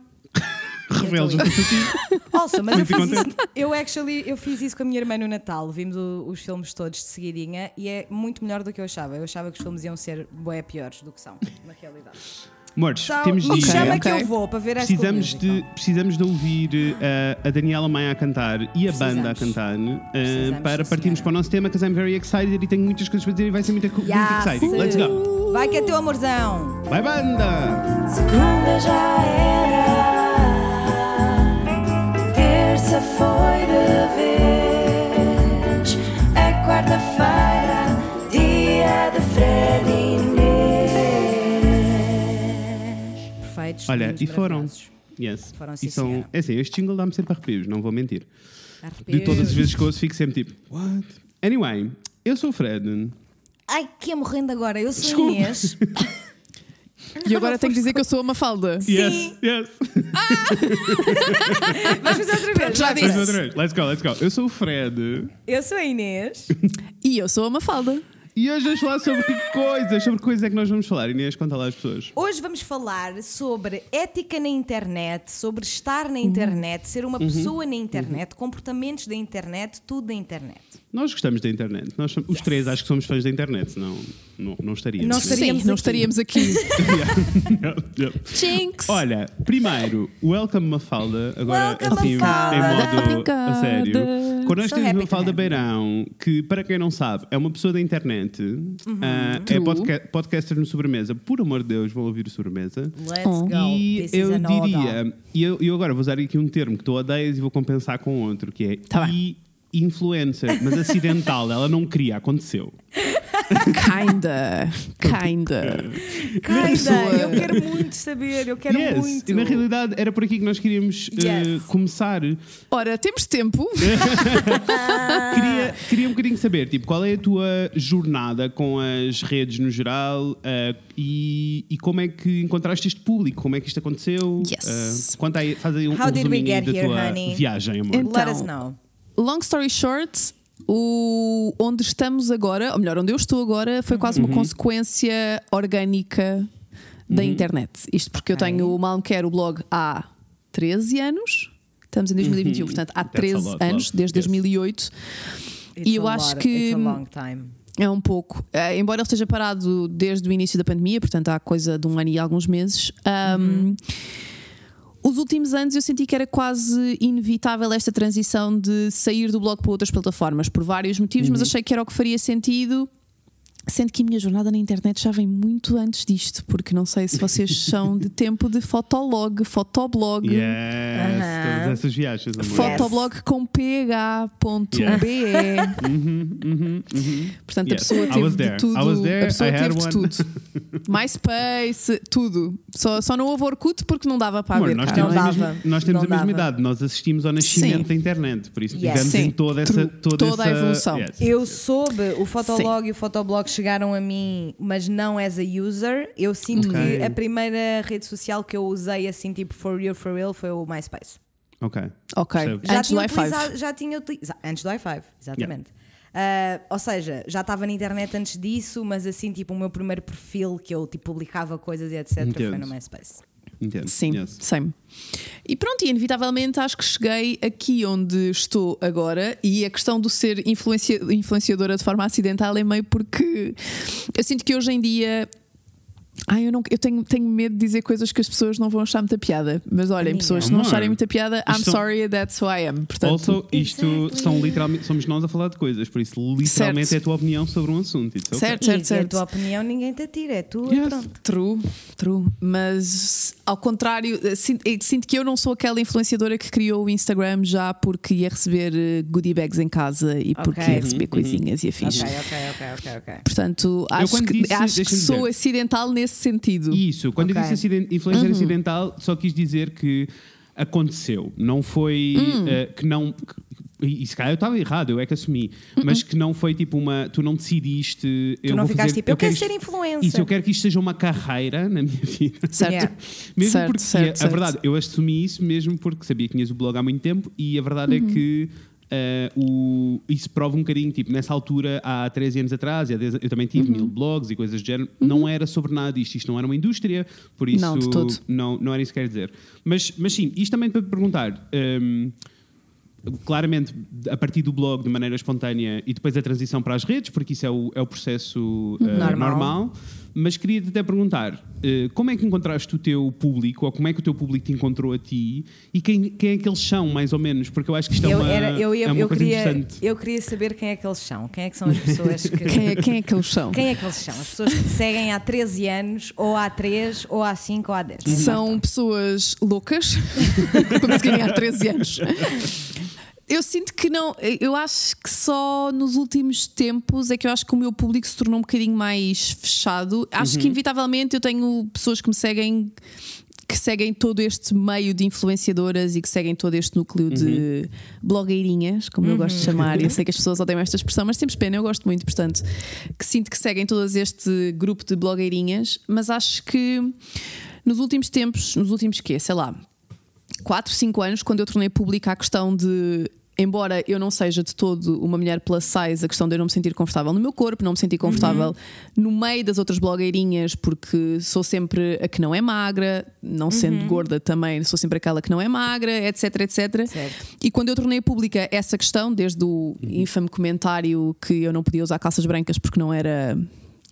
Junto-se a ti. Also, mas eu Muito fiz, isso, contente. eu, actually, eu fiz isso com a minha irmã no Natal. Vimos o- os filmes todos de seguidinha e é muito melhor do que eu achava. Eu achava que os filmes iam ser bué piores do que são, na realidade. Amores, Então, temos de ir. chama Ok, que eu vou para ver Precisamos de, precisamos de ouvir uh, a Daniela Maia a cantar e a banda a cantar uh, para partirmos senhora. para o nosso tema, because I'm very excited e tenho muitas coisas para dizer e vai ser muito, muito Yes. exciting. Let's go. Vai que é teu amorzão. Vai, banda! Segunda já era, foi de vez, é quarta-feira, dia de Fred e Inês. Perfeitos. Olha, e foram. Yes. Foram, sim, e são, é assim, este jingle dá-me sempre arrepios, não vou mentir. De Arrepios. todas as vezes que ouço, fico sempre tipo, what? Anyway, eu sou o Fred. Ai, que é morrendo agora. Eu sou Desculpa. Inês. E agora tenho que dizer que eu sou uma falda. Yes, yes. Vamos fazer outra vez. Já vai, disse. Mais Fred. outra vez. Let's go, let's go. Eu sou o Fred. Eu sou a Inês. E eu sou uma falda. E hoje vamos falar sobre que coisas? Sobre que coisas é que nós vamos falar? Inês, conta lá às pessoas. Hoje vamos falar sobre ética na internet, sobre estar na internet, ser uma pessoa na internet, comportamentos da internet, tudo da internet. Nós gostamos da internet. Nós somos- os três acho que somos fãs da internet, senão não, não estaríamos. Nós estaríamos Sim, não estaríamos aqui. Yeah, yeah. Jinx! Olha, primeiro, welcome Mafalda, agora Welcome, assim Mafalda. em modo Obrigada. a sério. Connosco So temos Mafalda. Beirão, que para quem não sabe, é uma pessoa da internet, Uhum. ah, é podca podcaster no Sobremesa. Por amor de Deus, vão ouvir o Sobremesa. Let's Oh. go. E This eu diria, e eu, eu agora vou usar aqui um termo que tu odeias e vou compensar com outro, que é Tá bem. Influencer, mas acidental, ela não queria, aconteceu. Kinda. Kinda. Kinda, eu quero muito saber, eu quero Yes, muito. E na realidade era por aqui que nós queríamos eh, Yes. começar. Ora, temos tempo. Queria, queria um bocadinho saber, tipo, qual é a tua jornada com as redes no geral eh, e, e como é que encontraste este público? Como é que isto aconteceu? Yes. Conta aí, faz aí um, How um did we resuminho get da here, tua honey? viagem, amor. Então, Let us know. Long story short, o, onde estamos agora, ou melhor, onde eu estou agora, foi quase Uhum. uma consequência orgânica da internet. Isto porque eu Ok. tenho o Mal Quero o blog há 13 anos. Estamos em 2021, portanto, há Uhum. That's a 13 lot, anos, desde Yes. 2008. It's E eu a acho lot- que-. É um pouco. Eh, embora ele esteja parado desde o início da pandemia, portanto há coisa de um ano e alguns meses. ahm, Os últimos anos eu senti que era quase inevitável esta transição de sair do blog para outras plataformas, por vários motivos, mas achei que era o que faria sentido. Sendo que a minha jornada na internet já vem muito antes disto, porque não sei se vocês são de tempo de fotolog, fotoblog. Yes, Aham. todas essas viagens, amor. Fotoblog com ph.be. Portanto, a Yes. pessoa I teve was de there. tudo. I was there. A pessoa I had teve de tudo. MySpace, tudo. Só, só não houve Orkut porque não dava para Amor, haver nós temos, Não a mesma, dava. nós temos Não a mesma dava. idade, nós assistimos ao nascimento Sim. da internet, por isso Yes. tivemos Sim. em toda essa. Toda, Toda a essa- evolução. Yes. Eu soube, o Fotolog e o Fotoblog chegaram a mim, mas não as a user. Eu sinto Ok. que a primeira rede social que eu usei assim, tipo, for real, for real, foi o MySpace. Ok. Ok. Já Antes do tinha i5. utilizado, já tinha utilizado, antes do i5, exatamente. Ah, ou seja, já estava na internet antes disso, mas assim, tipo, o meu primeiro perfil que eu tipo, publicava coisas e etc. foi no MySpace. Entendo. Sim, Yes. same. E pronto, e inevitavelmente acho que cheguei aqui onde estou agora. E a questão do ser influencia- influenciadora de forma acidental é meio porque eu sinto que hoje em dia. Ai, eu, não, eu tenho, tenho medo de dizer coisas que as pessoas não vão achar muita piada. Mas olhem, Amiga. pessoas, se não Amor, acharem muita piada, I'm isto sorry, that's who I am. Portanto, Also, isto Exactly. são literalmente, somos nós a falar de coisas, por isso literalmente Certo. é a tua opinião sobre um assunto. It's okay. Certo, e certo, a certo. tua opinião ninguém te atira, é tu Yes. e pronto. True, true. Mas ao contrário, eh, sinto, eh, sinto que eu não sou aquela influenciadora que criou o Instagram já porque ia receber eh, goodie bags em casa e porque ia receber coisinhas e afins. Ok, ok, ok, ok, ok. Portanto, acho quando que, disse- acho que deixa-me sou dizer. acidental nesse sentido. Isso, quando Ok. eu disse influência acidental, só quis dizer que aconteceu. Não foi eh, que não. que- e se calhar eu estava errado, eu é que assumi, mas que não foi tipo uma. Tu não decidiste. Tu não ficaste tipo, eu quero ser isto- influencer. Isso, eu quero que isto seja uma carreira na minha vida. Certo. Yeah. Mesmo Certo, porque certo, a certo. verdade, eu assumi isso mesmo porque sabia que tinhas o blog há muito tempo e a verdade Uhum. é que eh, o, isso prova um bocadinho, tipo, nessa altura, há 13 anos atrás, há 10 eu também tive Uhum. mil blogs e coisas do género, não era sobre nada disto, isto não era uma indústria, por isso Não, não, não era isso que quer dizer. Mas, mas sim, isto também para te perguntar. hum, Claramente, a partir do blog de maneira espontânea e depois a transição para as redes, porque isso é o, é o processo eh, Normal. normal. Mas queria-te até perguntar eh, como é que encontraste o teu público, ou como é que o teu público te encontrou a ti e quem, quem é que eles são, mais ou menos? Porque eu acho que isto é Eu, uma, era, eu, ia- é uma eu, coisa queria, interessante. eu queria saber quem é que eles são. Quem é que são as pessoas que. Quem, é, quem é que eles são? Quem é que eles são? As pessoas que te seguem há 13 anos, ou há 3, ou há 5, ou há 10. São pessoas loucas, como se querem há 13 anos. Eu sinto que não, eu acho que só nos últimos tempos é que eu acho que o meu público se tornou um bocadinho mais fechado. Acho que inevitavelmente eu tenho pessoas que me seguem que seguem todo este meio de influenciadoras e que seguem todo este núcleo de blogueirinhas, como eu gosto de chamar. Eu sei que as pessoas odeiam esta expressão, mas temos pena, eu gosto muito, portanto, que sinto que seguem todas este grupo de blogueirinhas, mas acho que nos últimos tempos, nos últimos quê? Sei lá, 4, 5 anos, quando eu tornei pública a questão de. Embora eu não seja de todo uma mulher plus size, a questão de eu não me sentir confortável no meu corpo, não me sentir confortável no meio das outras blogueirinhas, porque sou sempre a que não é magra, não sendo gorda também, sou sempre aquela que não é magra, etc, etc. Certo. E quando eu tornei pública essa questão, desde o infame comentário que eu não podia usar calças brancas porque não era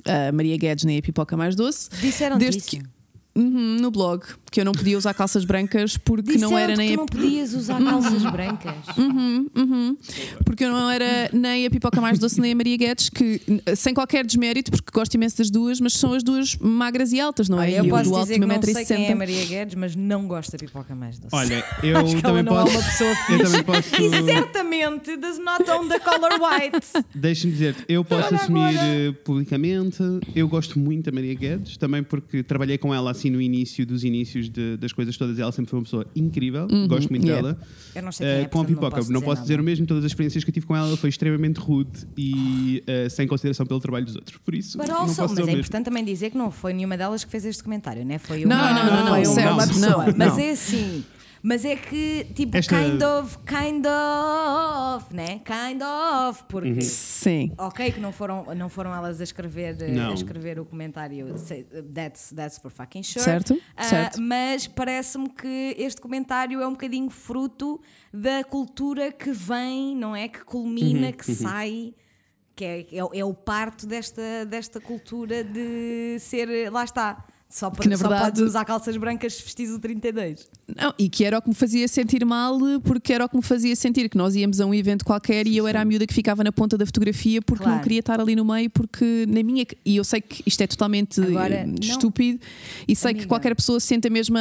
a Maria Guedes nem a pipoca mais doce, Disseram desde isso. que- Uhum, no blog. que eu não podia usar calças brancas porque não era nem que a não podias usar calças brancas. Uhum, uhum. Porque eu não era nem a Pipoca Mais Doce nem a Maria Guedes, que sem qualquer desmérito, porque gosto imenso das duas, mas são as duas magras e altas, não é? Olha, E eu posso do alto dizer que não sei quem é 1,60m. Maria Guedes, mas não gosto da pipoca mais doce. Olha, eu Acho que ela também não posso. é uma pessoa eu também posso. E certamente does not own the color white. Deixa-me dizer, eu posso Olha assumir agora. eh, publicamente. Eu gosto muito da Maria Guedes, também porque trabalhei com ela assim no início dos inícios de- das coisas todas. Ela sempre foi uma pessoa incrível, gosto muito yeah. dela. Eu não sei Eh, quem é, com a pipoca, não posso dizer o nada. mesmo. Todas as experiências que eu tive com ela, ela foi extremamente rude e eh, sem consideração pelo trabalho dos outros. Por isso, But não also, posso mas dizer é o mesmo. importante também dizer que não foi nenhuma delas que fez este comentário, né? Foi Não, uma, não, não, não, foi certo, uma pessoa. não, mas não. é assim. Mas é que, tipo, Esta- kind of, kind of, né? Kind of, porque. Uhum. Sim. Ok, que não foram, não foram elas a escrever, eh, Não. a escrever o comentário. That's, that's for fucking sure. Certo, Ah, certo. Mas parece-me que este comentário é um bocadinho fruto da cultura que vem, não é? Que Uhum, culmina, que sai. Que é, é, o- é o parto desta, desta cultura de ser. Lá está. Só, Que, na para, só verdade- podes usar calças brancas se vestis o 32. Não, e que era o que me fazia sentir mal, porque era o que me fazia sentir que nós íamos a um evento qualquer e eu era a miúda que ficava na ponta da fotografia porque Claro. não queria estar ali no meio, porque na minha. E eu sei que isto é totalmente Agora, não. estúpido e sei que Amiga. qualquer pessoa sente a mesma.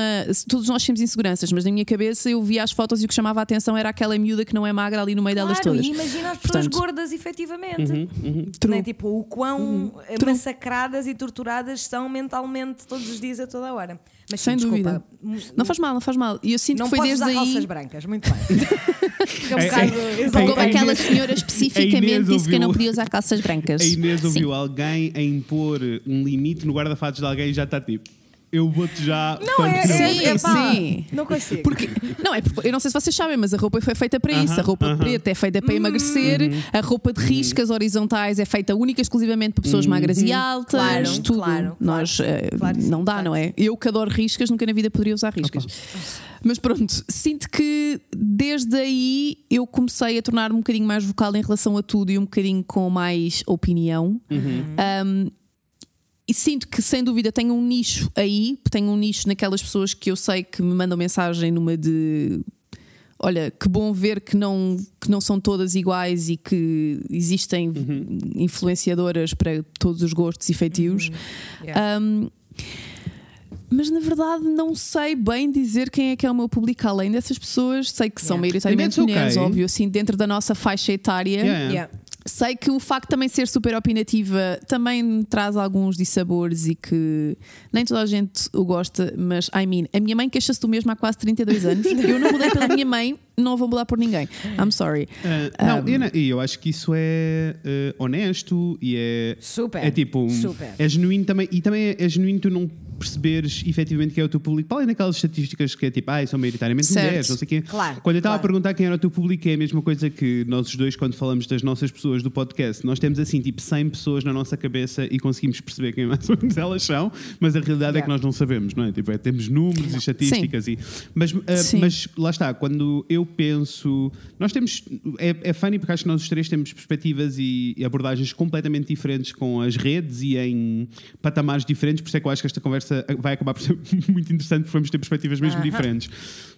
Todos nós temos inseguranças, mas na minha cabeça eu via as fotos e o que chamava a atenção era aquela miúda que não é magra ali no meio delas Claro, todas. e imagina as pessoas Portanto, gordas, efetivamente. True. Né? Tipo, o quão True. massacradas e torturadas são mentalmente todos os dias a toda a hora. Mas sim, Sem desculpa, dúvida. Não faz mal, não faz mal. E eu sinto Não que foi podes desde usar aí. calças brancas, muito bem. Fica um É, bocado é, A aquela Inês- senhora especificamente disse que eu não ouviu- podia usar calças brancas. A Inês Sim. ouviu alguém a impor um limite no guarda-fatos de alguém e já está tipo. Eu vou-te já. Não, é, Sim, é, é pá, sim. Não consigo. Porque, não, é porque, eu não sei se vocês sabem, mas a roupa foi feita para isso. A roupa aham. preta é feita para emagrecer, a roupa de riscas horizontais é feita única e exclusivamente para pessoas magras e altas. Claro, tudo. claro, Nós, claro. eh, Claro não dá, claro não é? Eu que adoro riscas, nunca na vida poderia usar riscas. Mas pronto, sinto que desde aí eu comecei a tornar-me um bocadinho mais vocal em relação a tudo e um bocadinho com mais opinião. Um, e sinto que, sem dúvida, tenho um nicho aí, tenho um nicho naquelas pessoas que eu sei que me mandam mensagem numa de. Olha, que bom ver que não, que não são todas iguais e que existem influenciadoras para todos os gostos e feitios. Yeah. Um, mas na verdade não sei bem dizer quem é que é o meu público além dessas pessoas. Sei que são Yeah. maioritariamente And that's mulheres, okay. óbvio, assim, dentro da nossa faixa etária. Yeah. Sei que o facto de também ser super opinativa também me traz alguns dissabores e que nem toda a gente o gosta, mas I mean, a minha mãe queixa-se do mesmo há quase 32 anos. Eu não mudei pela minha mãe, não vou mudar por ninguém. I'm sorry. Ah, não, eu, não- e eu acho que isso é ah, honesto e é. Super, É tipo. um- super. É genuíno também. E também é, é genuíno tu não perceberes efetivamente quem é o teu público. Para além daquelas estatísticas que é tipo, ah, são maioritariamente Certo. mulheres, não sei quê. Claro, Quando eu estava claro. a perguntar quem era o teu público, é a mesma coisa que nós os dois, quando falamos das nossas pessoas do podcast, nós temos assim tipo 100 pessoas na nossa cabeça e conseguimos perceber quem mais ou menos elas são, mas a realidade é que Yeah. nós não sabemos, não é? Tipo, é, temos números e estatísticas e. Mas, Sim. mas lá está, quando eu penso. Nós temos. É, é funny porque acho que nós os três temos perspectivas e, e abordagens completamente diferentes com as redes e em patamares diferentes, por isso é que eu acho que esta conversa vai acabar por ser muito interessante porque vamos ter perspectivas mesmo Aham. diferentes.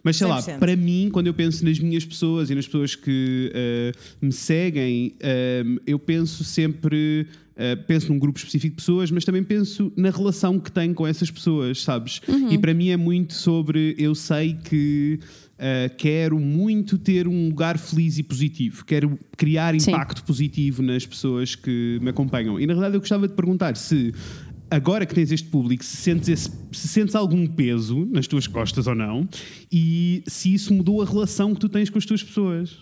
Mas sei lá, 100%. para mim, quando eu penso nas minhas pessoas e nas pessoas que ah, me seguem, ah, eu penso sempre. ah, penso num grupo específico de pessoas, mas também penso na relação que tenho com essas pessoas, sabes? E para mim é muito sobre eu sei que ah, quero muito ter um lugar feliz e positivo, quero criar Sim. impacto positivo nas pessoas que me acompanham. E na verdade eu gostava de perguntar se agora que tens este público, se sentes, esse- se sentes algum peso nas tuas costas ou não, e se isso mudou a relação que tu tens com as tuas pessoas.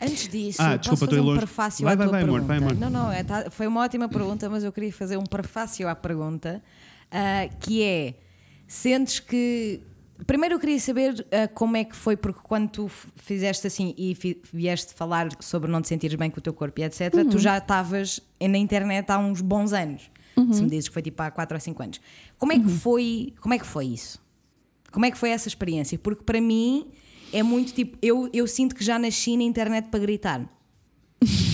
Antes disso, Ah, posso desculpa, fazer um longe. prefácio Vai, à vai, tua vai, pergunta. vai, amor. Não, não, é, tá- foi uma ótima pergunta, mas eu queria fazer um prefácio à pergunta, ah, que é, sentes que... Primeiro eu queria saber ah, como é que foi, porque quando tu fizeste assim e vieste falar sobre não te sentires bem com o teu corpo e etc, Uhum. tu já estavas na internet há uns bons anos. Se me dizes que foi tipo há 4 ou 5 anos. Como é Uhum. que foi, como é que foi isso? Como é que foi essa experiência? Porque para mim é muito tipo, eu, eu sinto que já nasci na internet para gritar.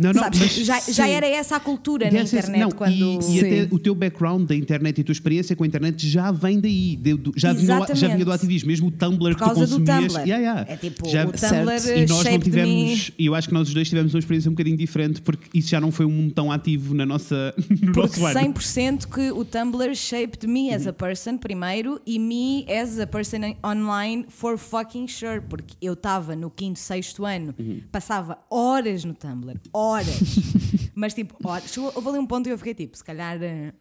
Não, não, Sabes? já, já era essa a cultura na yes, internet não, quando. E, e até o teu background da internet e a tua experiência com a internet já vem daí. de- do- já, vinha, do- já vinha do ativismo, mesmo o Tumblr Por que tu causa do consumias. Tumblr. Yeah, yeah. É tipo, Já- o Tumblr Certo. E nós não shaped tivemos, e eu acho que nós os dois tivemos uma experiência um bocadinho diferente porque isso já não foi um mundo tão ativo na nossa, no Porque nosso ano. 100% que o Tumblr shaped me as a person primeiro e me as a person online for fucking sure. Porque eu estava no quinto, sexto ano, passava horas no Tumblr, horas. Mas tipo, horas. Chegou, houve ali um ponto e eu fiquei tipo, se calhar. eh,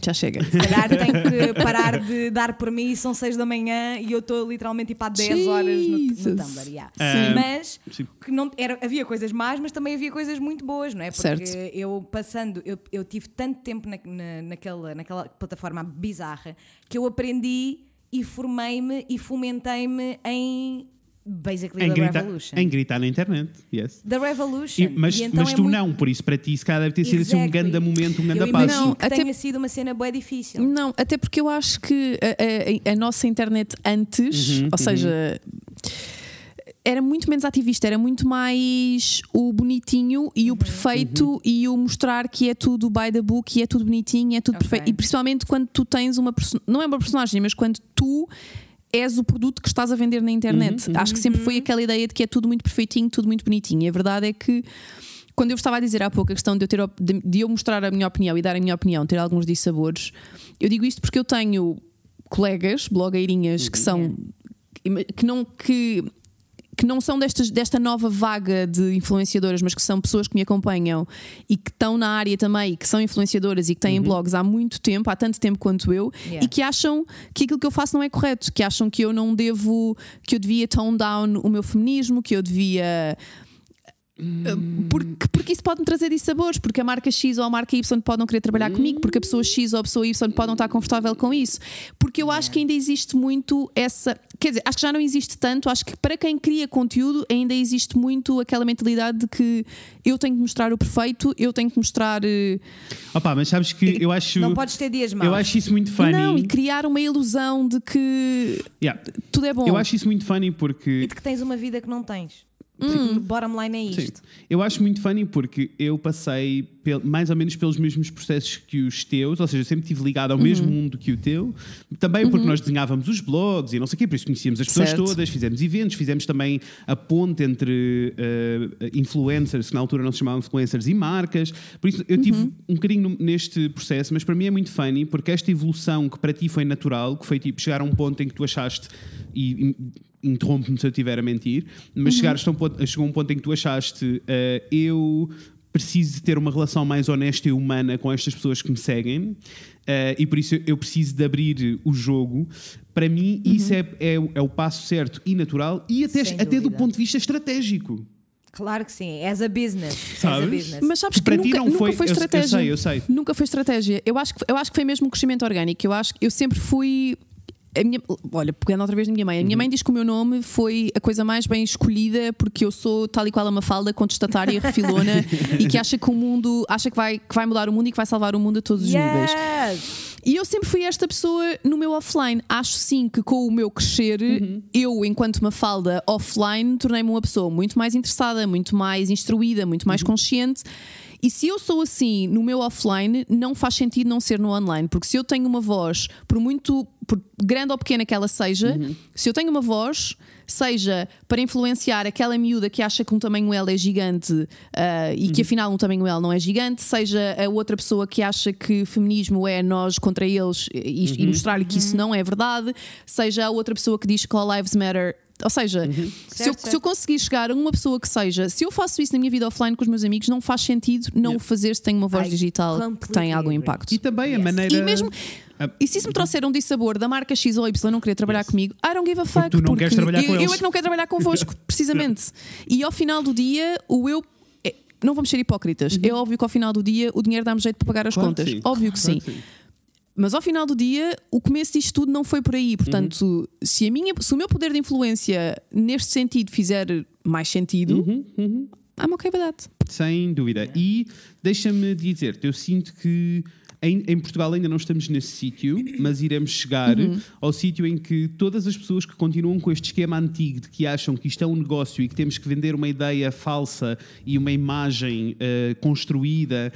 Já chega. Se calhar tenho que parar de dar por mim, são 6 da manhã e eu estou literalmente tipo há 10 horas no, no. Tumblr. yeah. Sim. Mas Sim. que não, era, havia coisas más, mas também havia coisas muito boas, não é? Porque Certo. eu passando, eu, eu tive tanto tempo na, na, naquela, naquela plataforma bizarra que eu aprendi e formei-me e fomentei-me em basically Em the gritar, revolution. em gritar na internet. Yes. The revolution. E- mas E então mas é tu muito- não, por isso para ti se calhar deve ter sido assim, um Exactly. grande momento, um grande passo. Não, que até- tenha sido uma cena bem difícil. Não, até porque eu acho que a, a- a nossa internet antes, Uhum, ou seja, era muito menos ativista, era muito mais o bonitinho e Uhum. o perfeito e o mostrar que é tudo by the book e é tudo bonitinho e é tudo Ok. perfeito. E principalmente quando tu tens uma não é uma personagem, mas quando tu és o produto que estás a vender na internet. Uhum, Acho que sempre foi aquela ideia de que é tudo muito perfeitinho, tudo muito bonitinho. E a verdade é que quando eu estava a dizer há pouco a questão de eu, ter, de, de eu mostrar a minha opinião e dar a minha opinião, ter alguns dissabores, eu digo isto porque eu tenho colegas, blogueirinhas, que são que não que que não são destas, desta nova vaga de influenciadoras, mas que são pessoas que me acompanham e que estão na área também, que são influenciadoras e que têm blogs há muito tempo, há tanto tempo quanto eu, Yeah. e que acham que aquilo que eu faço não é correto, que acham que eu não devo, que eu devia tone down o meu feminismo, que eu devia. Porque, porque isso pode me trazer dissabores, porque a marca X ou a marca Y pode não querer trabalhar comigo, porque a pessoa X ou a pessoa Y pode não estar confortável com isso. Porque eu acho que ainda existe muito essa. Quer dizer, acho que já não existe tanto, acho que para quem cria conteúdo ainda existe muito aquela mentalidade de que eu tenho que mostrar o perfeito, eu tenho que mostrar. eh, Opa, mas sabes que eu acho. Não podes ter dias maus. Eu acho isso muito funny. Não, e criar uma ilusão de que Yeah. tudo é bom. Eu acho isso muito funny porque. E de que tens uma vida que não tens. Hum. Tipo, bottom line é Sim. isto. Eu acho muito funny porque eu passei pel- mais ou menos pelos mesmos processos que os teus, ou seja, eu sempre estive ligado ao Uhum. mesmo mundo que o teu, também porque nós desenhávamos os blogs e não sei o quê, por isso conhecíamos as pessoas Certo. todas, fizemos eventos, fizemos também a ponte entre eh, influencers, que na altura não se chamavam influencers, e marcas. Por isso eu tive Uhum. um bocadinho neste processo, mas para mim é muito funny porque esta evolução que para ti foi natural, que foi tipo chegar a um ponto em que tu achaste e. e interrompe-me se eu estiver a mentir, mas chegaste a um ponto, chegou a um ponto em que tu achaste eh, eu preciso de ter uma relação mais honesta e humana com estas pessoas que me seguem eh, e por isso eu preciso de abrir o jogo. Para mim, isso é, é, o- é o passo certo e natural e até, Sem até do ponto de vista estratégico. Claro que sim. As a business. Sabes? As a business. Mas sabes que Para ti nunca, não nunca foi- foi eu- eu estratégia. sei, eu sei. Nunca foi estratégia. Eu acho, que, eu acho que foi mesmo um crescimento orgânico. Eu acho que eu sempre fui. A minha, olha, pegando outra vez na minha mãe, a Uhum. minha mãe diz que o meu nome foi a coisa mais bem escolhida porque eu sou tal e qual a Mafalda, contestatária, refilona e que acha que o mundo, acha que vai, que vai mudar o mundo e que vai salvar o mundo a todos os níveis. Yes! E eu sempre fui esta pessoa no meu offline. Acho sim que com o meu crescer, Uhum. eu, enquanto uma falda offline, tornei-me uma pessoa muito mais interessada, muito mais instruída, muito Uhum. mais consciente. E se eu sou assim no meu offline, não faz sentido não ser no online, porque se eu tenho uma voz, por muito por grande ou pequena que ela seja, Uhum. se eu tenho uma voz, seja para influenciar aquela miúda que acha que um tamanho L é gigante ah, e que Uhum. afinal um tamanho L não é gigante, seja a outra pessoa que acha que feminismo é nós contra eles e, Uhum. e mostrar-lhe que isso não é verdade, seja a outra pessoa que diz que All Lives Matter. Ou seja, se, eu, Certo, se eu conseguir chegar a uma pessoa que seja, se eu faço isso na minha vida offline com os meus amigos, não faz sentido não o fazer se tenho uma voz I digital que tem algum impacto. E também a Yes. maneira. E mesmo. a- E se isso me trouxer um dissabor da marca X ou Y não querer trabalhar Yes. comigo, I don't give a fuck. tu não queres trabalhar eu, com eu eles. é que não quero trabalhar convosco, precisamente. E ao final do dia, o eu. é- Não vamos ser hipócritas. É óbvio que ao final do dia o dinheiro dá-me jeito para pagar as Uhum. Claro contas. sim. Óbvio que Claro sim. que sim. Mas ao final do dia, o começo disto tudo não foi por aí. Portanto, Uhum. se, a minha, se o meu poder de influência neste sentido fizer mais sentido, Uhum, I'm okay with that. Sem dúvida. E deixa-me dizer-te, eu sinto que em, em Portugal ainda não estamos nesse sítio, mas iremos chegar Uhum. ao sítio em que todas as pessoas que continuam com este esquema antigo de que acham que isto é um negócio e que temos que vender uma ideia falsa e uma imagem eh, construída.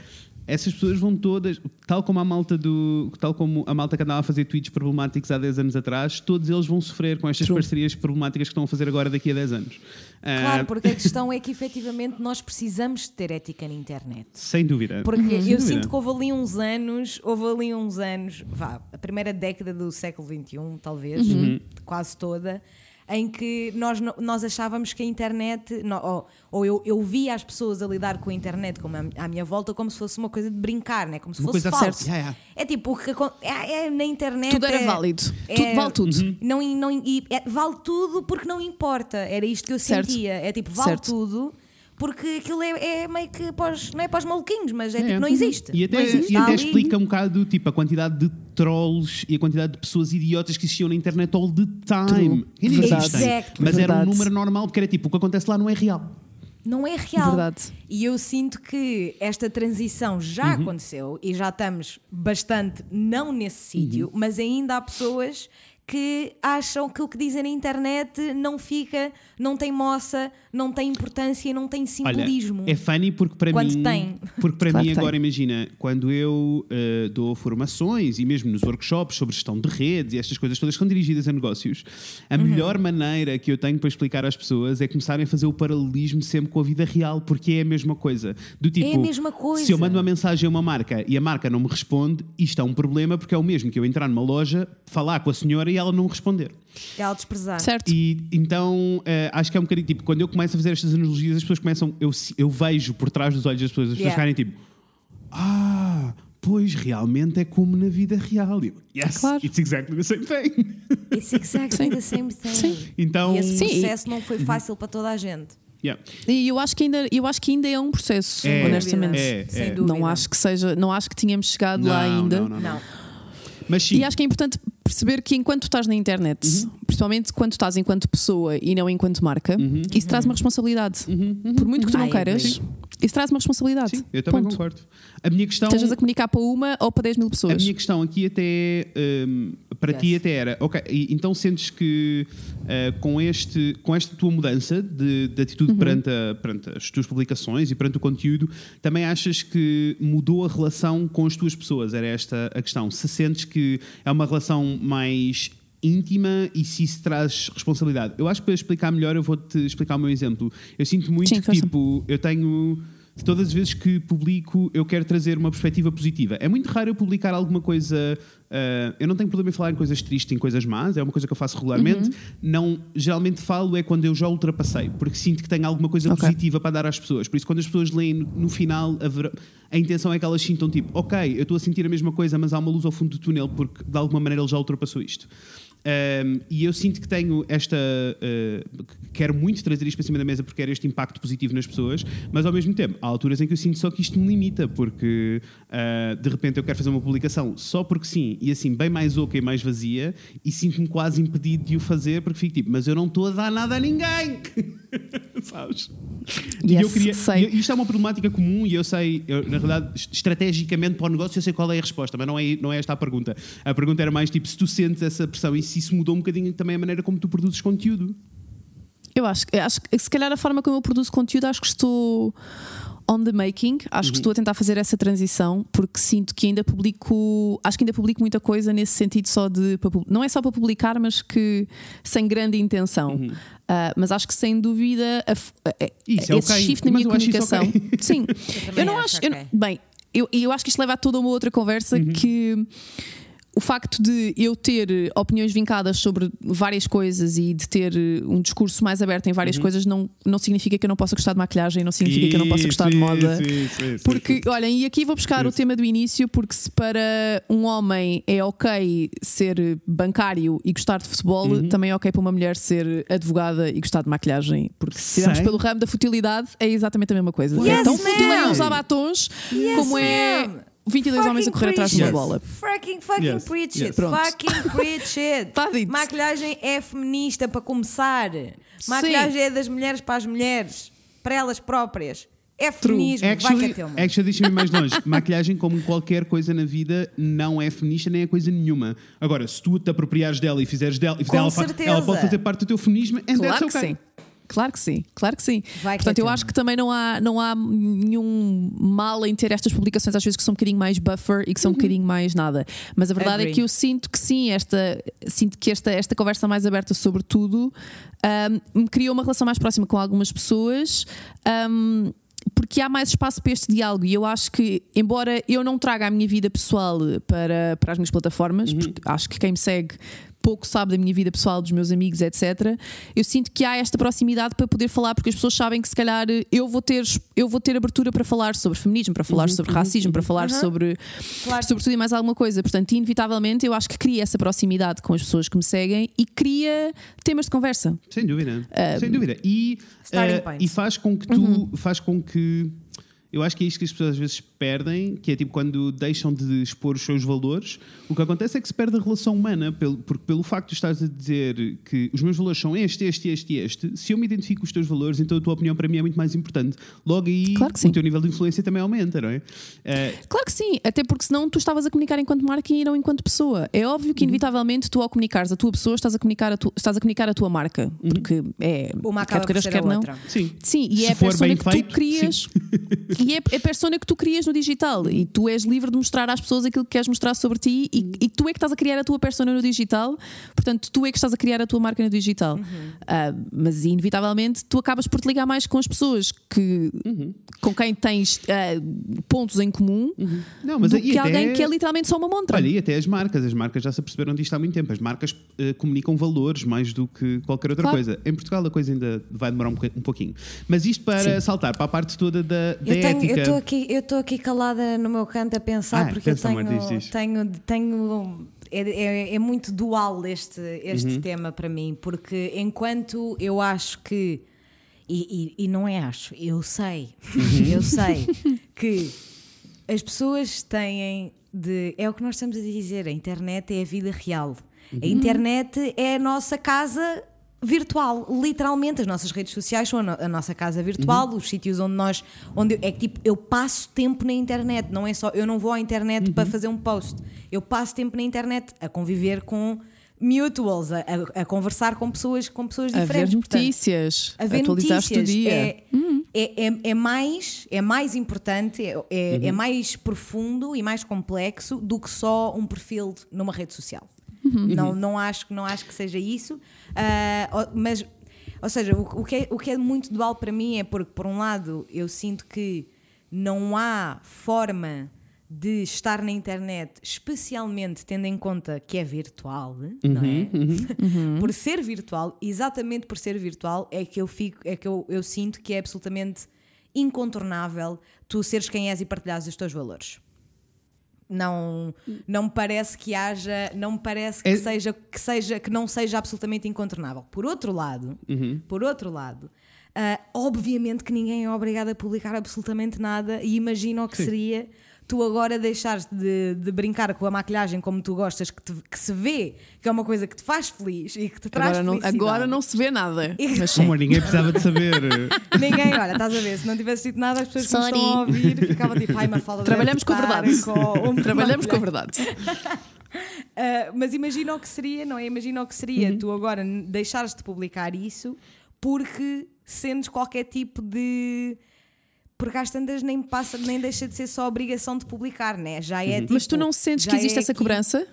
Essas pessoas vão todas, tal como a malta do, tal como a malta que andava a fazer tweets problemáticos há 10 anos atrás, todos eles vão sofrer com estas True. parcerias problemáticas que estão a fazer agora daqui a 10 anos. Ah, Claro, porque a questão é que efetivamente nós precisamos de ter ética na internet. Sem dúvida. Porque Sem eu dúvida. sinto que houve ali uns anos, houve ali uns anos, vá, a primeira década do século XXI, talvez, Uhum. quase toda, em que nós, nós achávamos que a internet, ou, ou eu, eu via as pessoas a lidar com a internet como a, à minha volta como se fosse uma coisa de brincar, né? como se Uma fosse coisa falso. Yeah, yeah. É tipo, o que é, é na internet. Tudo era é- válido. é- Tudo vale tudo. Uhum. não, não, e é- vale tudo porque não importa. Era isto que eu Certo. sentia. É tipo, vale Certo. tudo porque aquilo é, é meio que para os, não é para os maluquinhos, mas é, É. tipo, não existe. E até, existe. e até explica um bocado tipo, a quantidade de trolls e a quantidade de pessoas idiotas que existiam na internet all the time. True. Ainda Verdade. existem, Exactly. mas era um número normal porque era tipo, o que acontece lá não é real. Não é real. Verdade. E eu sinto que esta transição já Uhum. aconteceu e já estamos bastante não nesse sítio, Uhum. mas ainda há pessoas que acham que o que dizem na internet não fica, não tem moça, não tem importância e não tem Olha, simbolismo. é funny porque para Quando mim, tem. porque para Claro mim que tem. agora imagina, quando eu eh, dou formações e mesmo nos workshops sobre gestão de redes e estas coisas todas que são dirigidas a negócios, a Uhum. melhor maneira que eu tenho para explicar às pessoas é começarem a fazer o paralelismo sempre com a vida real, porque é a mesma coisa. Do tipo, É a mesma coisa. se eu mando uma mensagem a uma marca e a marca não me responde, isto é um problema porque é o mesmo que eu entrar numa loja, falar com a senhora e ela não responder. É ao desprezar. Certo? E então eh, acho que é um bocadinho tipo, quando eu começo a fazer estas analogias, as pessoas começam, eu, eu vejo por trás dos olhos das pessoas, as pessoas Yeah. ficarem tipo, ah, pois realmente é como na vida real. E eu, yes, Claro. it's exactly the same thing. It's exactly the same thing. Sim. Então, E esse Sim. processo não foi fácil para toda a gente. yeah. E eu acho que ainda, eu acho que ainda é um processo, É, honestamente. é, Sem é. dúvida. Não acho que seja, não acho que tínhamos chegado lá Não, ainda. não, não, não. Não. Mas sim, E acho que é importante perceber que enquanto tu estás na internet, Uhum. principalmente quando estás enquanto pessoa e não enquanto marca, Uhum. isso traz uma responsabilidade. Por muito que tu não queiras, isso traz uma responsabilidade. sim, eu também Ponto. concordo. A minha questão. Estejas a comunicar para uma ou para 10 mil A pessoas. minha questão aqui até hum, para Yes. ti até era, ok, e então sentes que uh, com, este, com esta tua mudança de, de atitude perante, a- perante as tuas publicações e perante o conteúdo, também achas que mudou a relação com as tuas pessoas? Era esta a questão. Se sentes que é uma relação mais íntima e se isso traz responsabilidade. Eu acho que para explicar melhor eu vou-te explicar o meu exemplo. Eu sinto muito Sim, que tipo, eu tenho todas as vezes que publico eu quero trazer uma perspectiva positiva. É muito raro eu publicar alguma coisa. ah, eu não tenho problema em falar em coisas tristes, em coisas más, é uma coisa que eu faço regularmente. Não, geralmente falo é quando eu já ultrapassei, porque sinto que tenho alguma coisa Ok. positiva para dar às pessoas. Por isso, quando as pessoas leem no, final, haverá- a intenção é que elas sintam tipo, ok, eu estou a sentir a mesma coisa, mas há uma luz ao fundo do túnel, porque de alguma maneira ele já ultrapassou isto. Um, e eu sinto que tenho esta. uh, quero muito trazer isto para cima da mesa porque quero este impacto positivo nas pessoas, mas ao mesmo tempo há alturas em que eu sinto só que isto me limita, porque uh, de repente eu quero fazer uma publicação só porque sim, e assim, bem mais oca e mais vazia, e sinto-me quase impedido de o fazer porque fico tipo, mas eu não estou a dar nada a ninguém! Sabes? e Yes, eu queria. sei. e isto é uma problemática comum e eu sei, eu, na realidade, est- estrategicamente para o negócio, eu sei qual é a resposta, mas não é, não é esta a pergunta. A pergunta era mais tipo se tu sentes essa pressão e se isso mudou um bocadinho também a maneira como tu produzes conteúdo. Eu acho, eu acho que se calhar a forma como eu produzo conteúdo, acho que estou on the making, acho Uhum. que estou a tentar fazer essa transição, porque sinto que ainda publico, acho que ainda publico muita coisa nesse sentido só de não é só para publicar, mas que sem grande intenção. Uhum. Ah, mas acho que sem dúvida a a- a- é esse ok, shift na mas minha eu comunicação. ok. Sim, também eu não acho acho, eu bem, eu, eu acho que isto leva a toda uma outra conversa Uhum. que o facto de eu ter eh, opiniões vincadas sobre várias coisas e de ter eh, um discurso mais aberto em várias coisas não, não significa que eu não possa gostar de maquilhagem, não significa que eu não possa gostar de Isso, moda. isso, isso, isso, Porque, isso. olhem, e aqui vou buscar o Isso. tema do início, porque se para um homem é ok ser bancário e gostar de futebol, Uhum. também é ok para uma mulher ser advogada e gostar de maquilhagem. Porque se estivermos pelo ramo da futilidade, é exatamente a mesma coisa. Yes, é tão fútil em ma'am. usar batons como é ma'am. 22 homens a correr atrás de uma Yes. bola. Fucking fucking Yes, preach yes. it. Pronto. Fucking preach it. Tá dito. Maquilhagem é feminista para começar. Maquilhagem é das mulheres para as mulheres, para elas próprias. É feminismo, vai que Actually, é teu. mano. actually deixa-me mais longe. Maquilhagem, como qualquer coisa na vida, não é feminista nem é coisa nenhuma. Agora, se tu te apropriares dela e fizeres dela, e Com ela, ela pode fazer parte do teu feminismo, and Claro that's que okay. sim. Claro que sim, claro que sim. Vai Portanto, é eu acho que também não há, não há nenhum mal em ter estas publicações, às vezes que são um bocadinho mais buffer e que são um bocadinho mais nada. Mas a verdade é Agree. que eu sinto que sim, esta, sinto que esta, esta conversa mais aberta sobre tudo ahm, me criou uma relação mais próxima com algumas pessoas. ahm, porque há mais espaço para este diálogo e eu acho que, embora eu não traga a minha vida pessoal para, para as minhas plataformas, porque acho que quem me segue pouco sabe da minha vida pessoal, dos meus amigos, etc. Eu sinto que há esta proximidade para poder falar, porque as pessoas sabem que se calhar eu vou ter, eu vou ter abertura para falar sobre feminismo, para falar sobre racismo, para falar sobre, Claro. sobre tudo e mais alguma coisa. Portanto, inevitavelmente, eu acho que cria essa proximidade com as pessoas que me seguem e cria temas de conversa. Sem dúvida. Sem dúvida. E, point. e faz com que tu. Faz com que. Eu acho que é isto que as pessoas às vezes perdem, que é tipo quando deixam de expor os seus valores, o que acontece é que se perde a relação humana, pelo, porque pelo facto de estás a dizer que os meus valores são este, este, este e este, se eu me identifico com os teus valores, então a tua opinião para mim é muito mais importante. Logo aí Claro que sim. o teu nível de influência também aumenta, não é? Eh, Claro que sim, até porque senão tu estavas a comunicar enquanto marca e não enquanto pessoa. É óbvio que, inevitavelmente, tu ao comunicares a tua pessoa, estás a comunicar a, tu, estás a, comunicar a tua marca. Porque é. Uma quer acaba tu por queiras, ser quer a não. outra. sim. Sim, e Se é a persona bem que feito, tu crias. E é é a persona que tu crias no digital. E tu és livre de mostrar às pessoas aquilo que queres mostrar sobre ti. E, e tu é que estás a criar a tua persona no digital. Portanto, tu é que estás a criar a tua marca no digital. Ah, mas, inevitavelmente, tu acabas por te ligar mais com as pessoas que, com quem tens ah, pontos em comum Não, mas do que alguém que é literalmente só uma montra. Olha, e até as marcas, as marcas já se aperceberam disto há muito tempo. As marcas eh, comunicam valores mais do que qualquer outra Claro. coisa. Em Portugal a coisa ainda vai demorar um, um pouquinho. Mas isto para saltar para a parte toda da, da Eu tenho- ética. eu estou aqui, eu estou aqui calada no meu canto a pensar Ah, porque pensa, eu amor, tenho, diz, diz. tenho, tenho é, é- é muito dual este, este Uhum. tema para mim, porque enquanto eu acho que e, e- e não é acho, eu sei, Uhum. eu sei que as pessoas têm de. É o que nós estamos a dizer, a internet é a vida real. Uhum. A internet é a nossa casa virtual, literalmente. As nossas redes sociais são a, no- a nossa casa virtual, Uhum. os sítios onde nós. Onde eu- é que tipo, eu passo tempo na internet, não é só. Eu não vou à internet Uhum. para fazer um post. Eu passo tempo na internet a conviver com mutuals, a, a- a conversar com pessoas, com pessoas A ver diferentes. Portanto, notícias, a ver atualizaste o notícias dia. É, é, é, é mais, é mais importante, é, é, é mais profundo e mais complexo do que só um perfil numa rede social. Não, não, acho, não acho que seja isso, ó, mas, ou seja, o, o que é, o que é muito dual para mim é porque, por um lado, eu sinto que não há forma de estar na internet, especialmente tendo em conta que é virtual, não é? por ser virtual, exatamente por ser virtual, é que eu fico, é que eu, eu sinto que é absolutamente incontornável tu seres quem és e partilhares os teus valores. Não, não me parece que haja, não me parece que É- seja que seja que não seja absolutamente incontornável. Por outro lado, por outro lado, ah, obviamente que ninguém é obrigado a publicar absolutamente nada e imagina o que seria tu agora deixares de, de brincar com a maquilhagem como tu gostas, que, te- que se vê que é uma coisa que te faz feliz e que te traz Agora não, felicidade. agora não se vê nada. E- Mas. Amor, ninguém precisava de saber. Ninguém, olha, estás a ver, se não tivesse dito nada, as pessoas que Sorry. estão a ouvir ficavam tipo, ai, Mafalda Trabalhamos com a verdade. com Trabalhamos com a maquilhagem." verdade. Ah, mas imagina o que seria, não é? Imagina o que seria Uhum. tu agora deixares de publicar isso porque sentes qualquer tipo de. Porque às tantas nem passa, nem deixa de ser só obrigação de publicar, né? Já é tipo, Uhum. Mas tu não sentes que existe é essa aqui- cobrança?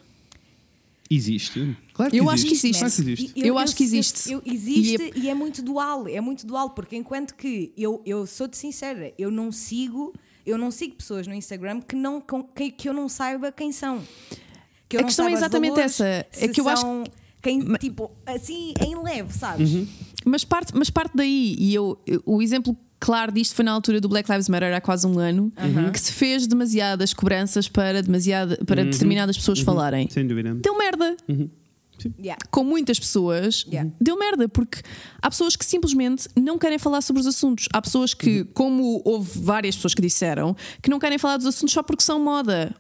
Existe. Claro que Eu existe. acho que existe. Claro que existe. Eu acho que existe. eu- existe e é... muito dual, é muito dual, porque enquanto que eu, eu sou-te sincera, eu não sigo, eu não sigo pessoas no Instagram que, não, que, que eu não saiba quem são. Que eu A não questão é exatamente valores, essa, é que eu acho são Quem, tipo, assim, em leve, sabes? Uhum. Mas parte, mas parte daí, e eu, eu- o exemplo claro disto foi na altura do Black Lives Matter há quase um ano, que se fez demasiadas cobranças para, demasiada, para determinadas pessoas falarem. Sem dúvida. Deu merda. Yeah. Com muitas pessoas, Yeah. deu merda, porque há pessoas que simplesmente não querem falar sobre os assuntos. Há pessoas que, como houve várias pessoas que disseram, que não querem falar dos assuntos só porque são moda.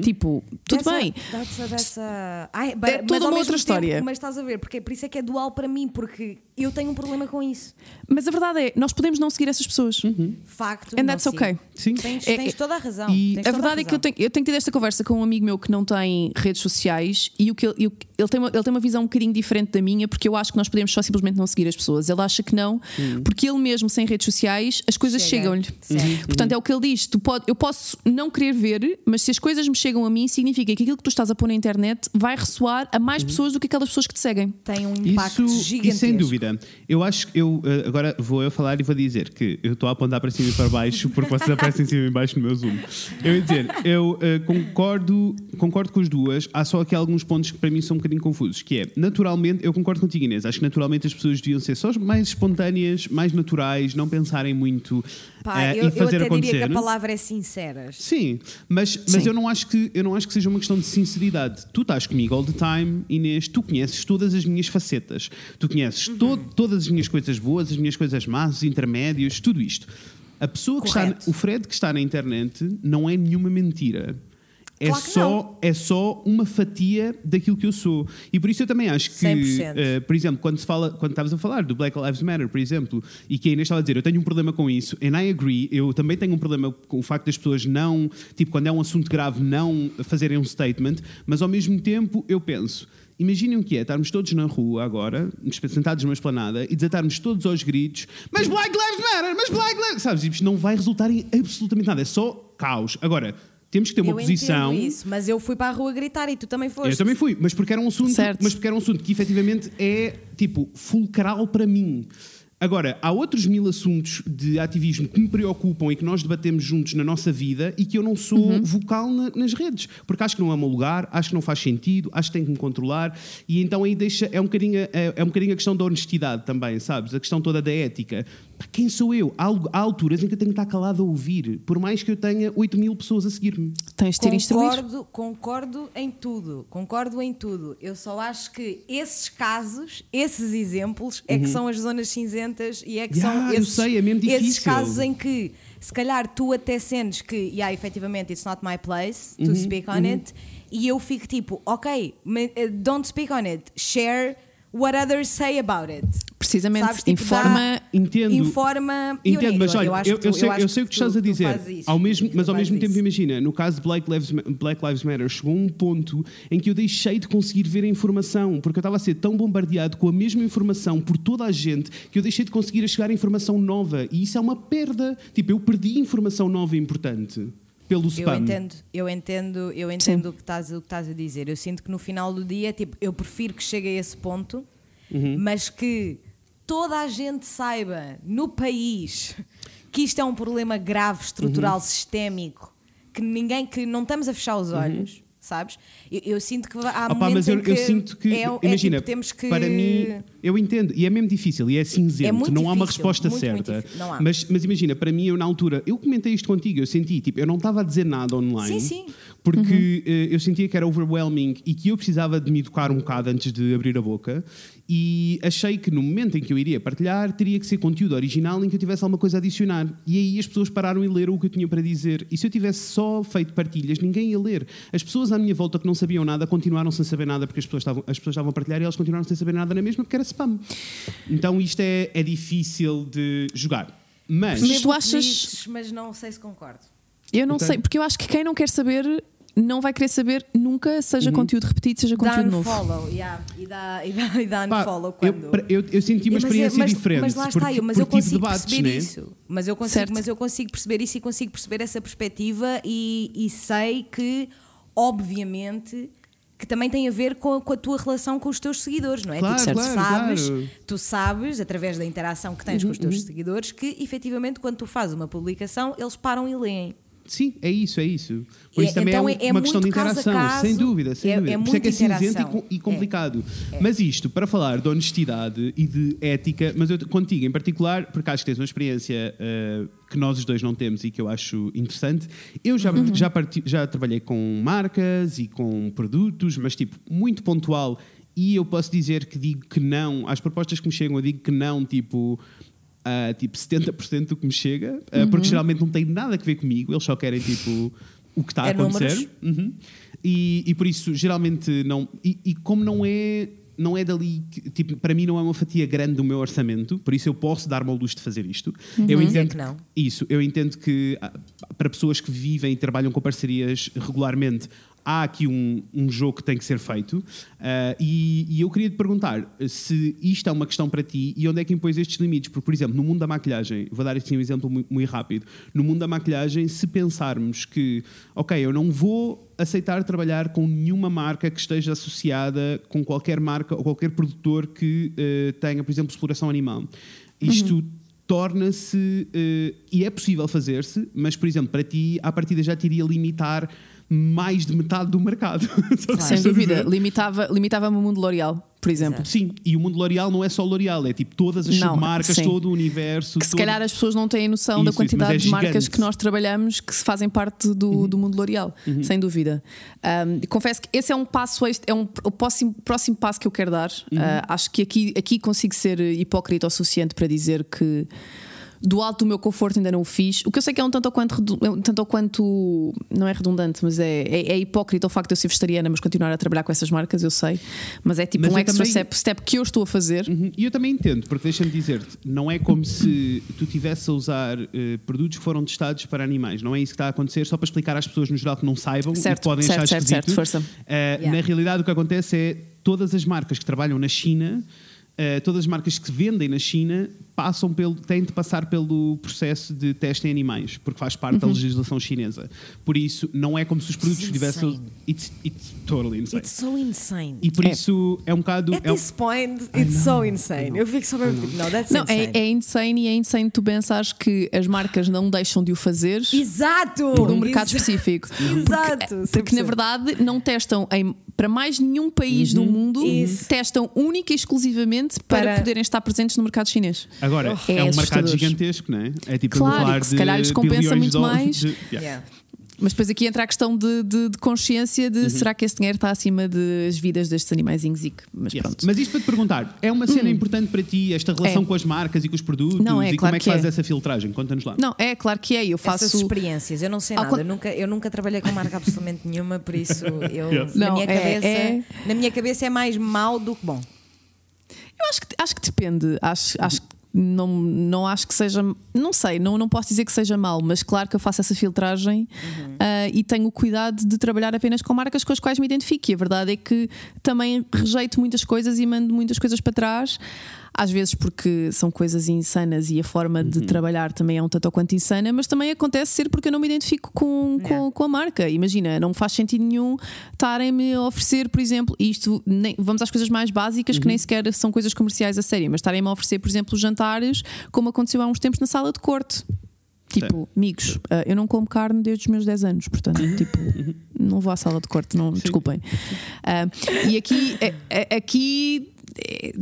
Tipo, tudo That's a- bem. that's a- that's a- Ai, É but- toda uma outra tempo- história. Mas estás a ver, porque por isso é que é dual para mim, porque eu tenho um problema com isso. Mas a verdade é, nós podemos não seguir essas pessoas. Facto. And that's okay. Sim. Tens, É- tens é- toda a razão. e tens A verdade é que eu tenho, eu tenho tido esta conversa com um amigo meu que não tem redes sociais e o que ele, ele, tem uma, ele tem uma visão um bocadinho diferente da minha, porque eu acho que nós podemos só simplesmente não seguir as pessoas. Ele acha que não, porque ele mesmo sem redes sociais, as coisas Chega. chegam-lhe. Certo. Portanto, é o que ele diz: tu pode, eu posso não querer ver, mas se as coisas me chegam a mim, significa que aquilo que tu estás a pôr na internet vai ressoar a mais pessoas do que aquelas pessoas que te seguem. Tem um impacto Isso, gigantesco. isso sem dúvida. Eu acho que eu eh, agora vou eu falar e vou dizer que eu estou a apontar para cima e para baixo porque vocês aparecem em cima e baixo no meu zoom. Eu ia dizer, eu eh, concordo, concordo com as duas, há só aqui alguns pontos que para mim são um bocadinho confusos, que é, naturalmente, eu concordo contigo Inês, acho que naturalmente as pessoas deviam ser só mais espontâneas, mais naturais, não pensarem muito Pá, eh, eu, e eu fazer até acontecer. diria que a palavra é sinceras. Sim, mas, mas Sim. eu não acho que eu não acho que seja uma questão de sinceridade. Tu estás comigo all the time, Inês, tu conheces todas as minhas facetas. Tu conheces Uhum. to- todas as minhas coisas boas, as minhas coisas más, os intermédios, tudo isto. A pessoa que está, Correto. o Fred que está na internet não é nenhuma mentira. É, Claro só, é só uma fatia daquilo que eu sou. E por isso eu também acho que, 100%. eh, por exemplo, quando, se fala, quando estavas a falar do Black Lives Matter, por exemplo, e que a Inês estava a dizer, eu tenho um problema com isso, and I agree, eu também tenho um problema com o facto das pessoas não, tipo, quando é um assunto grave, não fazerem um statement, mas ao mesmo tempo eu penso. Imaginem o que é estarmos todos na rua agora, sentados numa esplanada, e desatarmos todos aos gritos: Mas Black Lives Matter! Mas Black Lives. Sabes? Isto não vai resultar em absolutamente nada, é só caos. Agora, temos que ter uma eu posição. isso, mas eu fui para a rua gritar e tu também foste. Eu também fui, mas porque era um assunto, Certo. mas porque era um assunto que efetivamente é tipo fulcral para mim. Agora, há outros mil assuntos de ativismo que me preocupam e que nós debatemos juntos na nossa vida e que eu não sou Uhum. vocal na- nas redes, porque acho que não é o meu lugar, acho que não faz sentido, acho que tenho que me controlar e então aí deixa, é um bocadinho, a- é, é um bocadinho a questão da honestidade também, sabes? A questão toda da ética. Quem sou eu? Há, al- há alturas em que eu tenho que estar calado a ouvir, por mais que eu tenha 8 mil pessoas a seguir-me. Tens de ter instruir. Concordo, concordo em tudo, concordo em tudo. Eu só acho que esses casos, esses exemplos, é que são as zonas cinzentas e é que Uhum. Yeah, são eu esses, sei, é mesmo esses casos em que se calhar tu até sentes que, yeah, efetivamente, it's not my place Uhum, to speak on it, e eu fico tipo, ok, eh, don't speak on it, share what others say about it. Precisamente, Sabes, tipo, informa. dá- Entendo. Informa. Entendo, mas olha, eu, eu, eu, sei, eu sei o que tu estás a dizer, isso. ao mesmo, mas ao mesmo tempo, isso. imagina, no caso de Black Lives, Black Lives Matter, chegou um ponto em que eu deixei de conseguir ver a informação, porque eu estava a ser tão bombardeado com a mesma informação por toda a gente que eu deixei de conseguir chegar a informação nova e isso é uma perda. Tipo, eu perdi informação nova e importante pelo Eu spam. entendo, eu entendo, eu entendo o que, estás, o que estás a dizer. Eu sinto que no final do dia, tipo, eu prefiro que chegue a esse ponto, Uhum. mas que toda a gente saiba no país que isto é um problema grave, estrutural, Uhum. sistémico, que ninguém, que não estamos a fechar os olhos, sabes? Eu, eu sinto que há Uhum. Opa, momentos mas eu, que eu sinto que, é, é imagina, tipo, temos que para mim, eu entendo, e é mesmo difícil, e é cinzento, É muito não há uma difícil, resposta muito, muito certa. difícil, não há. Mas, mas imagina, para mim, eu na altura, eu comentei isto contigo, eu senti, tipo, eu não estava a dizer nada online, Sim, sim. porque eh, eu sentia que era overwhelming e que eu precisava de me educar um bocado antes de abrir a boca, e achei que no momento em que eu iria partilhar, teria que ser conteúdo original em que eu tivesse alguma coisa a adicionar. E aí as pessoas pararam e leram o que eu tinha para dizer. E se eu tivesse só feito partilhas, ninguém ia ler. As pessoas à minha volta que não sabiam nada continuaram sem saber nada porque as pessoas estavam, as pessoas estavam a partilhar e elas continuaram sem saber nada na mesma porque era spam. Então isto é, é difícil de jogar. Mas. Mas tu achas- mas não sei se concordo. Eu não Ok. sei, porque eu acho que quem não quer saber não vai querer saber nunca, Uhum. seja conteúdo repetido, seja Dá conteúdo novo. unfollow, yeah, e dá, e dá, e dá Pá, unfollow eu, quando... eu, eu senti uma Mas é- experiência mas, diferente. Mas lá está, porque, eu, mas eu consigo debates, perceber né? isso. Mas eu, consigo, Certo. mas eu consigo perceber isso e consigo perceber essa perspectiva e, e sei que, obviamente, que também tem a ver com a, com a tua relação com os teus seguidores, não é? Claro, tu, claro, sabes, claro. Uhum, tu sabes, através da interação que tens com os teus seguidores, que efetivamente quando tu fazes uma publicação, eles param e leem. Sim, é isso, é isso. Por É, isso também então é, é- um- é uma questão de caso interação, caso, sem dúvida, sem é- dúvida. é Por isso é que é muita cinzento e, e complicado. Mas isto, para falar de honestidade e de ética, mas eu contigo em particular, porque acho que tens uma experiência eh, que nós os dois não temos e que eu acho interessante. Eu já, Uhum. já, parti- já trabalhei com marcas e com produtos, mas tipo, muito pontual. E eu posso dizer que digo que não, às propostas que me chegam, eu digo que não, tipo. A tipo 70% do que me chega, uh, porque geralmente não tem nada a ver comigo, eles só querem tipo o que está a É acontecer. Uhum. E, e por isso, geralmente, não. E, e como não é. Não é dali, que, tipo, para mim não é uma fatia grande do meu orçamento, por isso eu posso dar-me ao luxo de fazer isto. Eu Dizer entendo que não. isso, eu entendo que ah, para pessoas que vivem e trabalham com parcerias regularmente, há aqui um, um jogo que tem que ser feito. Ah, e, e eu queria te perguntar se isto é uma questão para ti e onde é que impões estes limites. Porque, por exemplo, no mundo da maquilhagem, vou dar assim um exemplo muito, muito rápido. No mundo da maquilhagem, se pensarmos que, ok, eu não vou aceitar trabalhar com nenhuma marca que esteja associada com qualquer marca ou qualquer produtor que eh, tenha, por exemplo, exploração animal. Isto torna-se. eh, e é possível fazer-se, mas, por exemplo, para ti, à partida já te iria limitar mais de metade do mercado. Sabe o que Sem dúvida, dizer? limitava, limitava-me o mundo L'Oreal, por exemplo. Sim, e o mundo L'Oreal não é só L'Oreal, é tipo todas as Não, submarcas, sim. todo o universo. Que se todo- calhar as pessoas não têm noção Isso, da isso, quantidade mas é de marcas gigante. que nós trabalhamos que se fazem parte do, Uhum. do mundo L'Oreal, sem dúvida. Um, confesso que esse é um passo, é um, o próximo, próximo passo que eu quero dar. Uhum. Uh, acho que aqui, aqui consigo ser hipócrita o suficiente para dizer que. Do alto do meu conforto ainda não o fiz. O que eu sei que é um tanto ou quanto, é tanto ou quanto não é redundante, mas é, é, é hipócrita o facto de eu ser vegetariana, mas continuar a trabalhar com essas marcas, eu sei. Mas é tipo Mas um extra também- step, step que eu estou a fazer. Uhum, E eu também entendo, porque deixa-me dizer-te, não é como se tu estivesse a usar eh, produtos que foram testados para animais. Não é isso que está a acontecer, só para explicar às pessoas no geral que não saibam e Certo, que podem certo, achar certo, esquisito. certo, força. Eh, Yeah. Na realidade, o que acontece é todas as marcas que trabalham na China. Eh, todas as marcas que vendem na China passam pelo, têm de passar pelo processo de teste em animais, porque faz parte Uhum. da legislação chinesa. Por isso, não é como se os produtos tivessem. It's, it's totally insane. It's so insane. E por É. isso é um bocado. At é um- this point, it's so insane. Eu fico só mesmo tipo, that's Não, insane. é, é insane e é insane tu pensares que as marcas não deixam de o fazer Exato! por um mercado Exa- específico. Exato! Porque, porque na 100%. verdade não testam em, para mais nenhum país do mundo, Isso. testam única e exclusivamente para, Para- poderem estar presentes no mercado chinês. Agora, É é, um mercado gigantesco, não é? É tipo Claro, falar que se de calhar lhes compensa muito dólares mais. de- yeah. Yeah. Mas depois aqui entra a questão de, de- de consciência de Uhum. será que esse dinheiro está acima das vidas destes animaizinhos e que- Mas Yes. pronto. Mas isto para te perguntar, é uma cena importante para ti, esta relação É. com as marcas e com os produtos? Não, é, e como claro é que, que fazes é. essa filtragem? Conta-nos lá. Não, é claro que é. Eu faço. Essas experiências, eu não sei Ao nada, con- eu nunca, eu nunca trabalhei com marca absolutamente nenhuma, por isso eu, Yes. na, Não, minha é- cabeça, é- na minha cabeça é mais mau do que bom. Eu acho que, acho que depende. Acho, acho que não, não acho que seja. Não sei, não, não posso dizer que seja mal, mas claro que eu faço essa filtragem ah, e tenho o cuidado de trabalhar apenas com marcas com as quais me identifico. E a verdade é que também rejeito muitas coisas e mando muitas coisas para trás. Às vezes porque são coisas insanas e a forma de trabalhar também é um tanto ou quanto insana, mas também acontece ser porque eu não me identifico com, com, Yeah. com a marca. Imagina, não faz sentido nenhum estarem-me a oferecer, por exemplo, isto, nem- vamos às coisas mais básicas que nem sequer são coisas comerciais a sério, mas estarem-me a oferecer, por exemplo, jantares, como aconteceu há uns tempos na sala de corte. Tipo, amigos, ah, eu não como carne desde os meus 10 anos, portanto, tipo, não vou à sala de corte, não, desculpem. Ah, e aqui, é- é- aqui é, é,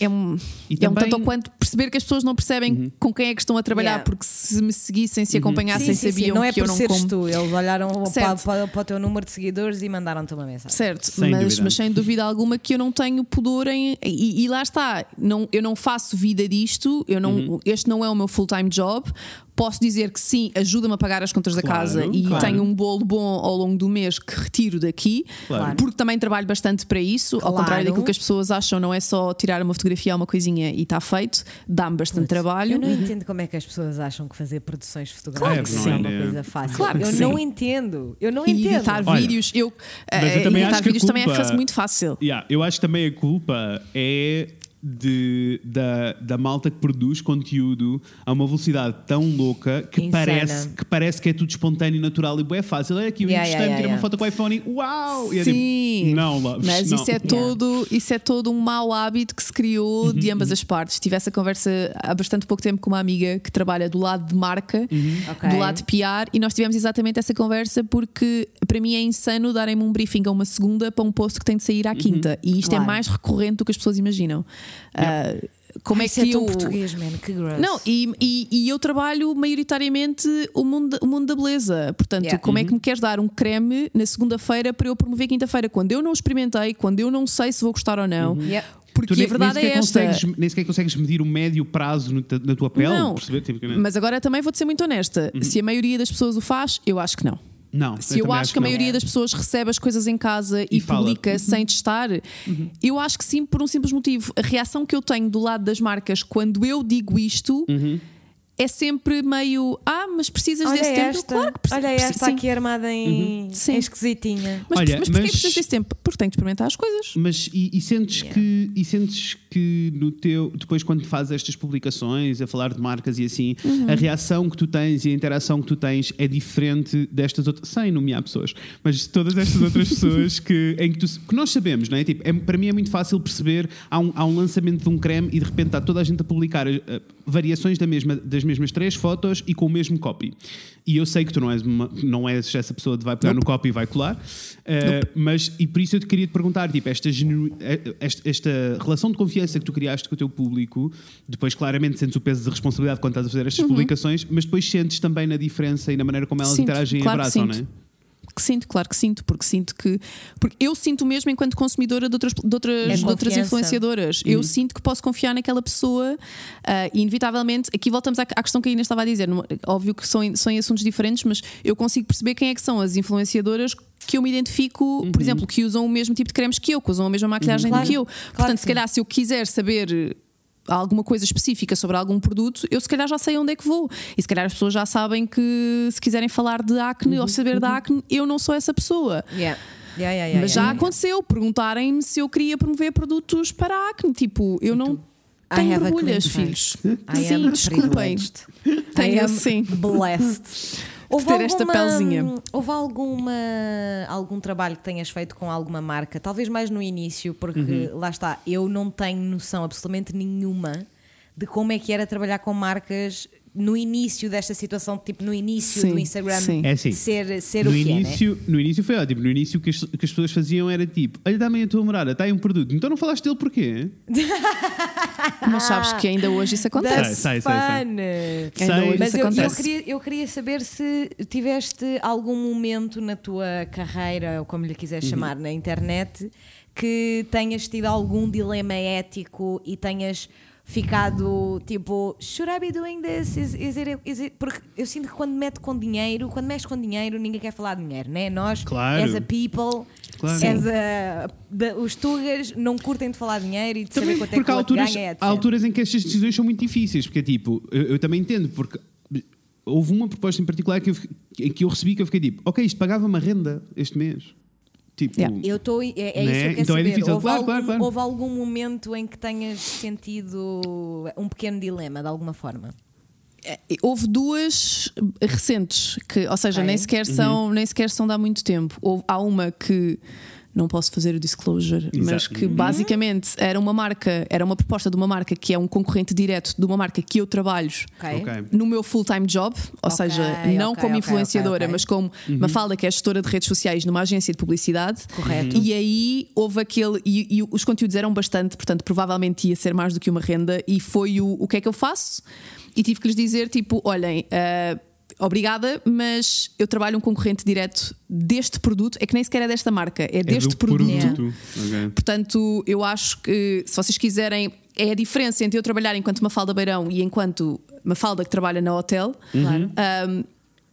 é um, E é um também- tanto ou quanto perceber que as pessoas não percebem com quem é que estão a trabalhar, Yeah. porque se me seguissem, se acompanhassem, Sim, sim, sim, sabiam Não é que eu por não seres como. tu, eles olharam para, para- para o teu número de seguidores e mandaram-te uma mensagem. Certo, Sem mas, dúvida. mas sem dúvida alguma que eu não tenho pudor em. E, e lá está, não, eu não faço vida disto, eu não, Uhum. este não é o meu full-time job. Posso dizer que sim, ajuda-me a pagar as contas da Claro, casa e claro. tenho um bolo bom ao longo do mês que retiro daqui, Claro. porque também trabalho bastante para isso. Ao contrário daquilo que as pessoas acham, não é só tirar uma fotografia uma coisinha e está feito, dá-me bastante trabalho. Eu não entendo como é que as pessoas acham que fazer produções fotográficas Claro que é sim. uma coisa fácil. Claro que eu sim. não entendo. Eu não E entendo. editar Olha, vídeos, eu, mas eu eh, também editar acho que vídeos também é culpa- muito fácil. Yeah, eu acho que também a culpa é de, da, da malta que produz conteúdo a uma velocidade tão louca que Insana. parece, que parece que é tudo espontâneo, natural e é fácil. É aqui o Yeah, instante, yeah, tira uma yeah. foto com o iPhone e uau! E é Sim, tipo, não, loves, mas não. isso é todo isso é todo um mau hábito que se criou de ambas as partes. Tive essa conversa há bastante pouco tempo com uma amiga que trabalha do lado de marca, Ok. do lado de PR, e nós tivemos exatamente essa conversa porque para mim é insano darem-me um briefing a uma segunda para um post que tem de sair à quinta, e isto Claro. é mais recorrente do que as pessoas imaginam. Ah, como Ai, é isso que é tão eu português, man, que gross. não, e, e, e eu trabalho maioritariamente o mundo, o mundo da beleza. Portanto, Yeah. como é que me queres dar um creme na segunda-feira para eu promover quinta-feira? Quando eu não experimentei, quando eu não sei se vou gostar ou não. Yeah. Porque Tu nem, a verdade nem é sequer esta. consegues, nem sequer consegues medir o médio prazo no na tua pele. Não, perceber? Tipo, mas agora também vou-te ser muito honesta. Uhum. Se a maioria das pessoas o faz, eu acho que não. Não, se eu, também acho que a não. maioria das pessoas recebe as coisas em casa e, E fala. Uhum. publica sem testar, eu acho que sim, por um simples motivo. A reação que eu tenho do lado das marcas quando eu digo isto Uhum. É sempre meio ah, mas precisas Olha desse tempo. esta, Claro que preciso. olha esta aqui armada em, Sim. em esquisitinha. Mas, Olha, mas porquê mas- precisas desse tempo? Porque tenho de experimentar as coisas. Mas e, e sentes que e sentes que no teu depois quando fazes estas publicações a falar de marcas e assim Uhum. a reação que tu tens e a interação que tu tens é diferente destas outras sem nomear pessoas mas de todas estas outras pessoas que em que, tu, que nós sabemos não é tipo é, para mim é muito fácil perceber há um, há um lançamento de um creme e de repente está toda a gente a publicar variações da mesma das mesmas três fotos e com o mesmo copy. E eu sei que tu não és uma- não és essa pessoa que vai pegar no copy e vai colar eh, mas e por isso eu te queria te perguntar tipo esta, genu- eh, esta, esta relação de confiança que tu criaste com o teu público depois claramente sentes o peso de responsabilidade quando estás a fazer estas publicações mas depois sentes também na diferença e na maneira como elas Sinto, interagem e claro que abraçam não é? Que sinto, claro que sinto, porque sinto que. Porque eu sinto mesmo enquanto consumidora de outras, de outras, É de outras influenciadoras. Eu sinto que posso confiar naquela pessoa ah, e, inevitavelmente, aqui voltamos à, à questão que a Inês estava a dizer. Óbvio que são, em- são em assuntos diferentes, mas eu consigo perceber quem é que são as influenciadoras que eu me identifico, por exemplo, que usam o mesmo tipo de cremes que eu, que usam a mesma maquilhagem Claro, do que eu. claro Portanto, que se sim. calhar, se eu quiser saber alguma coisa específica sobre algum produto, eu se calhar já sei onde é que vou. E se calhar as pessoas já sabem que se quiserem falar de acne ou saber da acne, eu não sou essa pessoa. Yeah. Yeah, yeah, Mas já aconteceu perguntarem-me se eu queria promover produtos para a acne. Tipo, eu não I tenho borbulhas, filhos. I Sim, desculpem. Tenho am sim. blessed. Houve ter esta pelzinha. Houve alguma, algum trabalho que tenhas feito com alguma marca? Talvez mais no início, porque Uhum. lá está, eu não tenho noção absolutamente nenhuma de como é que era trabalhar com marcas no início desta situação, tipo no início Sim, do Instagram sim. É assim, ser, ser no o que é, né? início, no início foi ótimo. No início o que as, o que as pessoas faziam era tipo: Olha, dá-me a tua morada, está aí um produto. Então não falaste dele porquê? Mas sabes que ainda hoje isso acontece. That's Sei, sei, sei. fun. Ainda Sei. hoje Mas isso eu, eu, acontece. queria, eu queria saber se tiveste algum momento na tua carreira, ou como lhe Uhum. quiseres chamar, na internet, que tenhas tido algum dilema ético e tenhas ficado tipo, should I be doing this? Is, is it, is it? Porque eu sinto que quando mete com dinheiro, quando mexe com dinheiro, ninguém quer falar de dinheiro, né? Nós, Claro. as a people, Claro. as a, the- os tugas não curtem de falar de dinheiro e de Também saber quanto é porque que há alturas, ganha, etc. há alturas em que estas decisões são muito difíceis, porque tipo, eu, eu também entendo, porque houve uma proposta em particular que eu, em que eu recebi que eu fiquei tipo, ok, isto pagava uma renda este mês. Tipo, Yeah. Eu estou. É, é Né? isso que eu quero Então é saber. difícil. Houve, Claro, algum, claro, claro. houve algum momento em que tenhas sentido um pequeno dilema, de alguma forma? Houve duas recentes, que, ou seja, Ok. nem, Uhum. sequer são, nem sequer são de há muito tempo. Houve, há uma que não posso fazer o disclosure, mas Exato. que basicamente era uma marca, era uma proposta de uma marca que é um concorrente direto de uma marca que eu trabalho Ok. ok. no meu full-time job, ou Ok, seja, não ok, como influenciadora, mas como Uhum. Mafalda, que é gestora de redes sociais numa agência de publicidade. Correto. E aí houve aquele. E, e os conteúdos eram bastante, portanto, provavelmente ia ser mais do que uma renda. E foi o, o que é que eu faço? E tive que lhes dizer: tipo, olhem. ah, Obrigada, mas eu trabalho um concorrente direto deste produto, é que nem sequer é desta marca, é, É deste produto. produto. Ok. Portanto, eu acho que se vocês quiserem, é a diferença entre eu trabalhar enquanto Mafalda Beirão e enquanto Mafalda que trabalha na hotel. Claro. Um,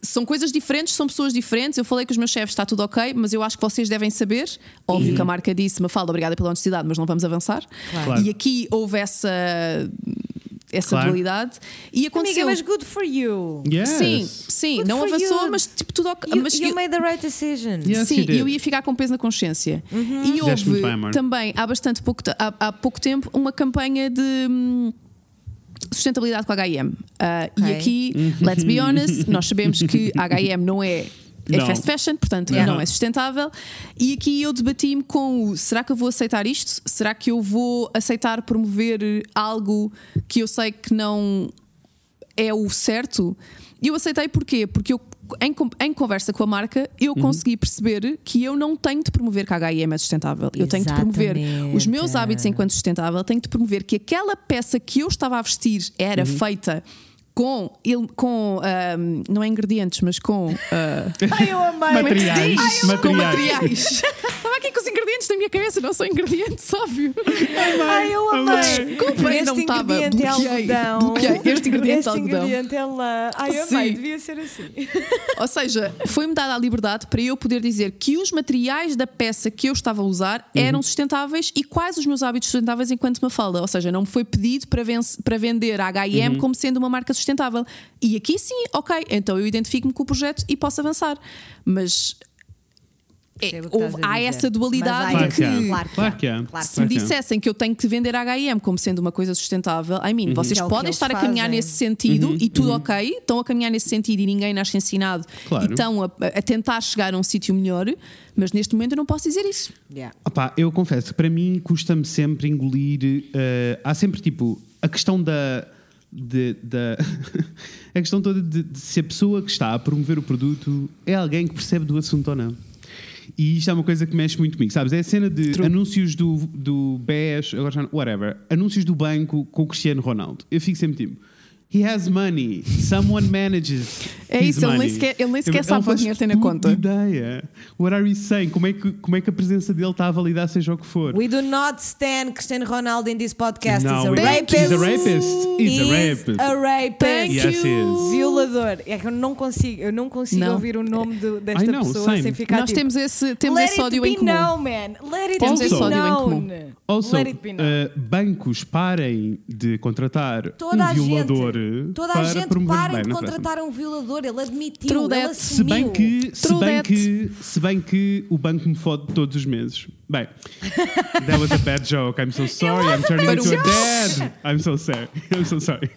são coisas diferentes, são pessoas diferentes. Eu falei com os meus chefes, está tudo ok, mas eu acho que vocês devem saber. Óbvio que a marca disse, Mafalda, obrigada pela honestidade, mas não vamos avançar. Claro. E aqui houve essa, essa Claro. dualidade. E aconteceu. Amiga, mas good for you. Yes. Sim, sim, Good não for avançou, you. mas tipo tudo ok. You, mas you eu- made the right decision. Yes, Sim, eu ia ficar com peso na consciência. E Fizeste houve bem, também, há bastante pouco, há, há pouco tempo, uma campanha de hum, sustentabilidade com a HM. Ah, Ok. E aqui, let's be honest, nós sabemos que a HM não é. É Não. fast fashion, portanto Yeah. não é sustentável. E aqui eu debati-me com o será que eu vou aceitar isto? Será que eu vou aceitar promover algo que eu sei que não é o certo. E eu aceitei porquê? Porque eu, em, em conversa com a marca, eu Uhum. consegui perceber que eu não tenho de promover que a H&M é sustentável. Eu tenho de promover os meus hábitos enquanto sustentável, tenho de promover que aquela peça que eu estava a vestir era Uhum. feita com, il- com não é ingredientes, mas com, ah, Ai, eu amei. Materiais. diz? com materiais. aqui com os ingredientes na minha cabeça, não são ingredientes, óbvio. Ai, eu amei. Desculpa, este não estava. ingrediente é algodão. Bloqueei. Este ingrediente Este é algodão. ingrediente é lã. Ai, eu Sim. amei, devia ser assim. Ou seja, foi-me dada a liberdade para eu poder dizer que os materiais da peça que eu estava a usar eram sustentáveis e quais os meus hábitos sustentáveis enquanto me falda. Ou seja, não me foi pedido para, para vender a HM como sendo uma marca sustentável. E aqui sim, ok, então eu identifico-me com o projeto e posso avançar. Mas é, houve- há dizer. essa dualidade Mas Claro que. Claro que Claro que. Claro que Se me dissessem que eu tenho que vender a HM como sendo uma coisa sustentável, I mean, vocês Que é podem estar a caminhar fazem. nesse sentido e tudo ok, estão a caminhar nesse sentido e ninguém nasce ensinado Claro. e estão a, a tentar chegar a um sítio melhor, mas neste momento eu não posso dizer isso. Yeah. Opá, eu confesso que para mim custa-me sempre engolir. eh, há sempre tipo a questão da. de- da a questão toda de, de se a pessoa que está a promover o produto é alguém que percebe do assunto ou não. E isto é uma coisa que mexe muito comigo, sabes? É a cena de True. anúncios do, do BES, agora já whatever, anúncios do banco com o Cristiano Ronaldo. Eu fico sempre tipo. He has money. Someone manages. É his isso, ele nem money." sequer- ele nem sequer Ele sabe quanto dinheiro tem na conta. ideia. What are you saying? Como é, que, como é que a presença dele está a validar seja o que for? We do not stand Cristiano Ronaldo in this podcast. No, he's a rapist. he's a rapist. He's a rapist. a rapist. Thank Yes, is. Violador. É que eu não consigo, eu não consigo Não. ouvir o nome do- desta I know, pessoa same. sem ficar Nós tipo, temos esse, temos Let esse ódio it em be comum. known, man. Let it Temos be esse ódio em known. comum. Also, Let it be known. uh, bancos parem de contratar Toda um a violador gente, toda para a gente bem, de contratar um violador. Ele admitiu, True ele that. Se bem, que, se, bem that. que, se bem que o banco me fode todos os meses. Bem, that was a bad joke. I'm so sorry. I'm turning into a joke. dad. I'm so sorry. I'm so sorry.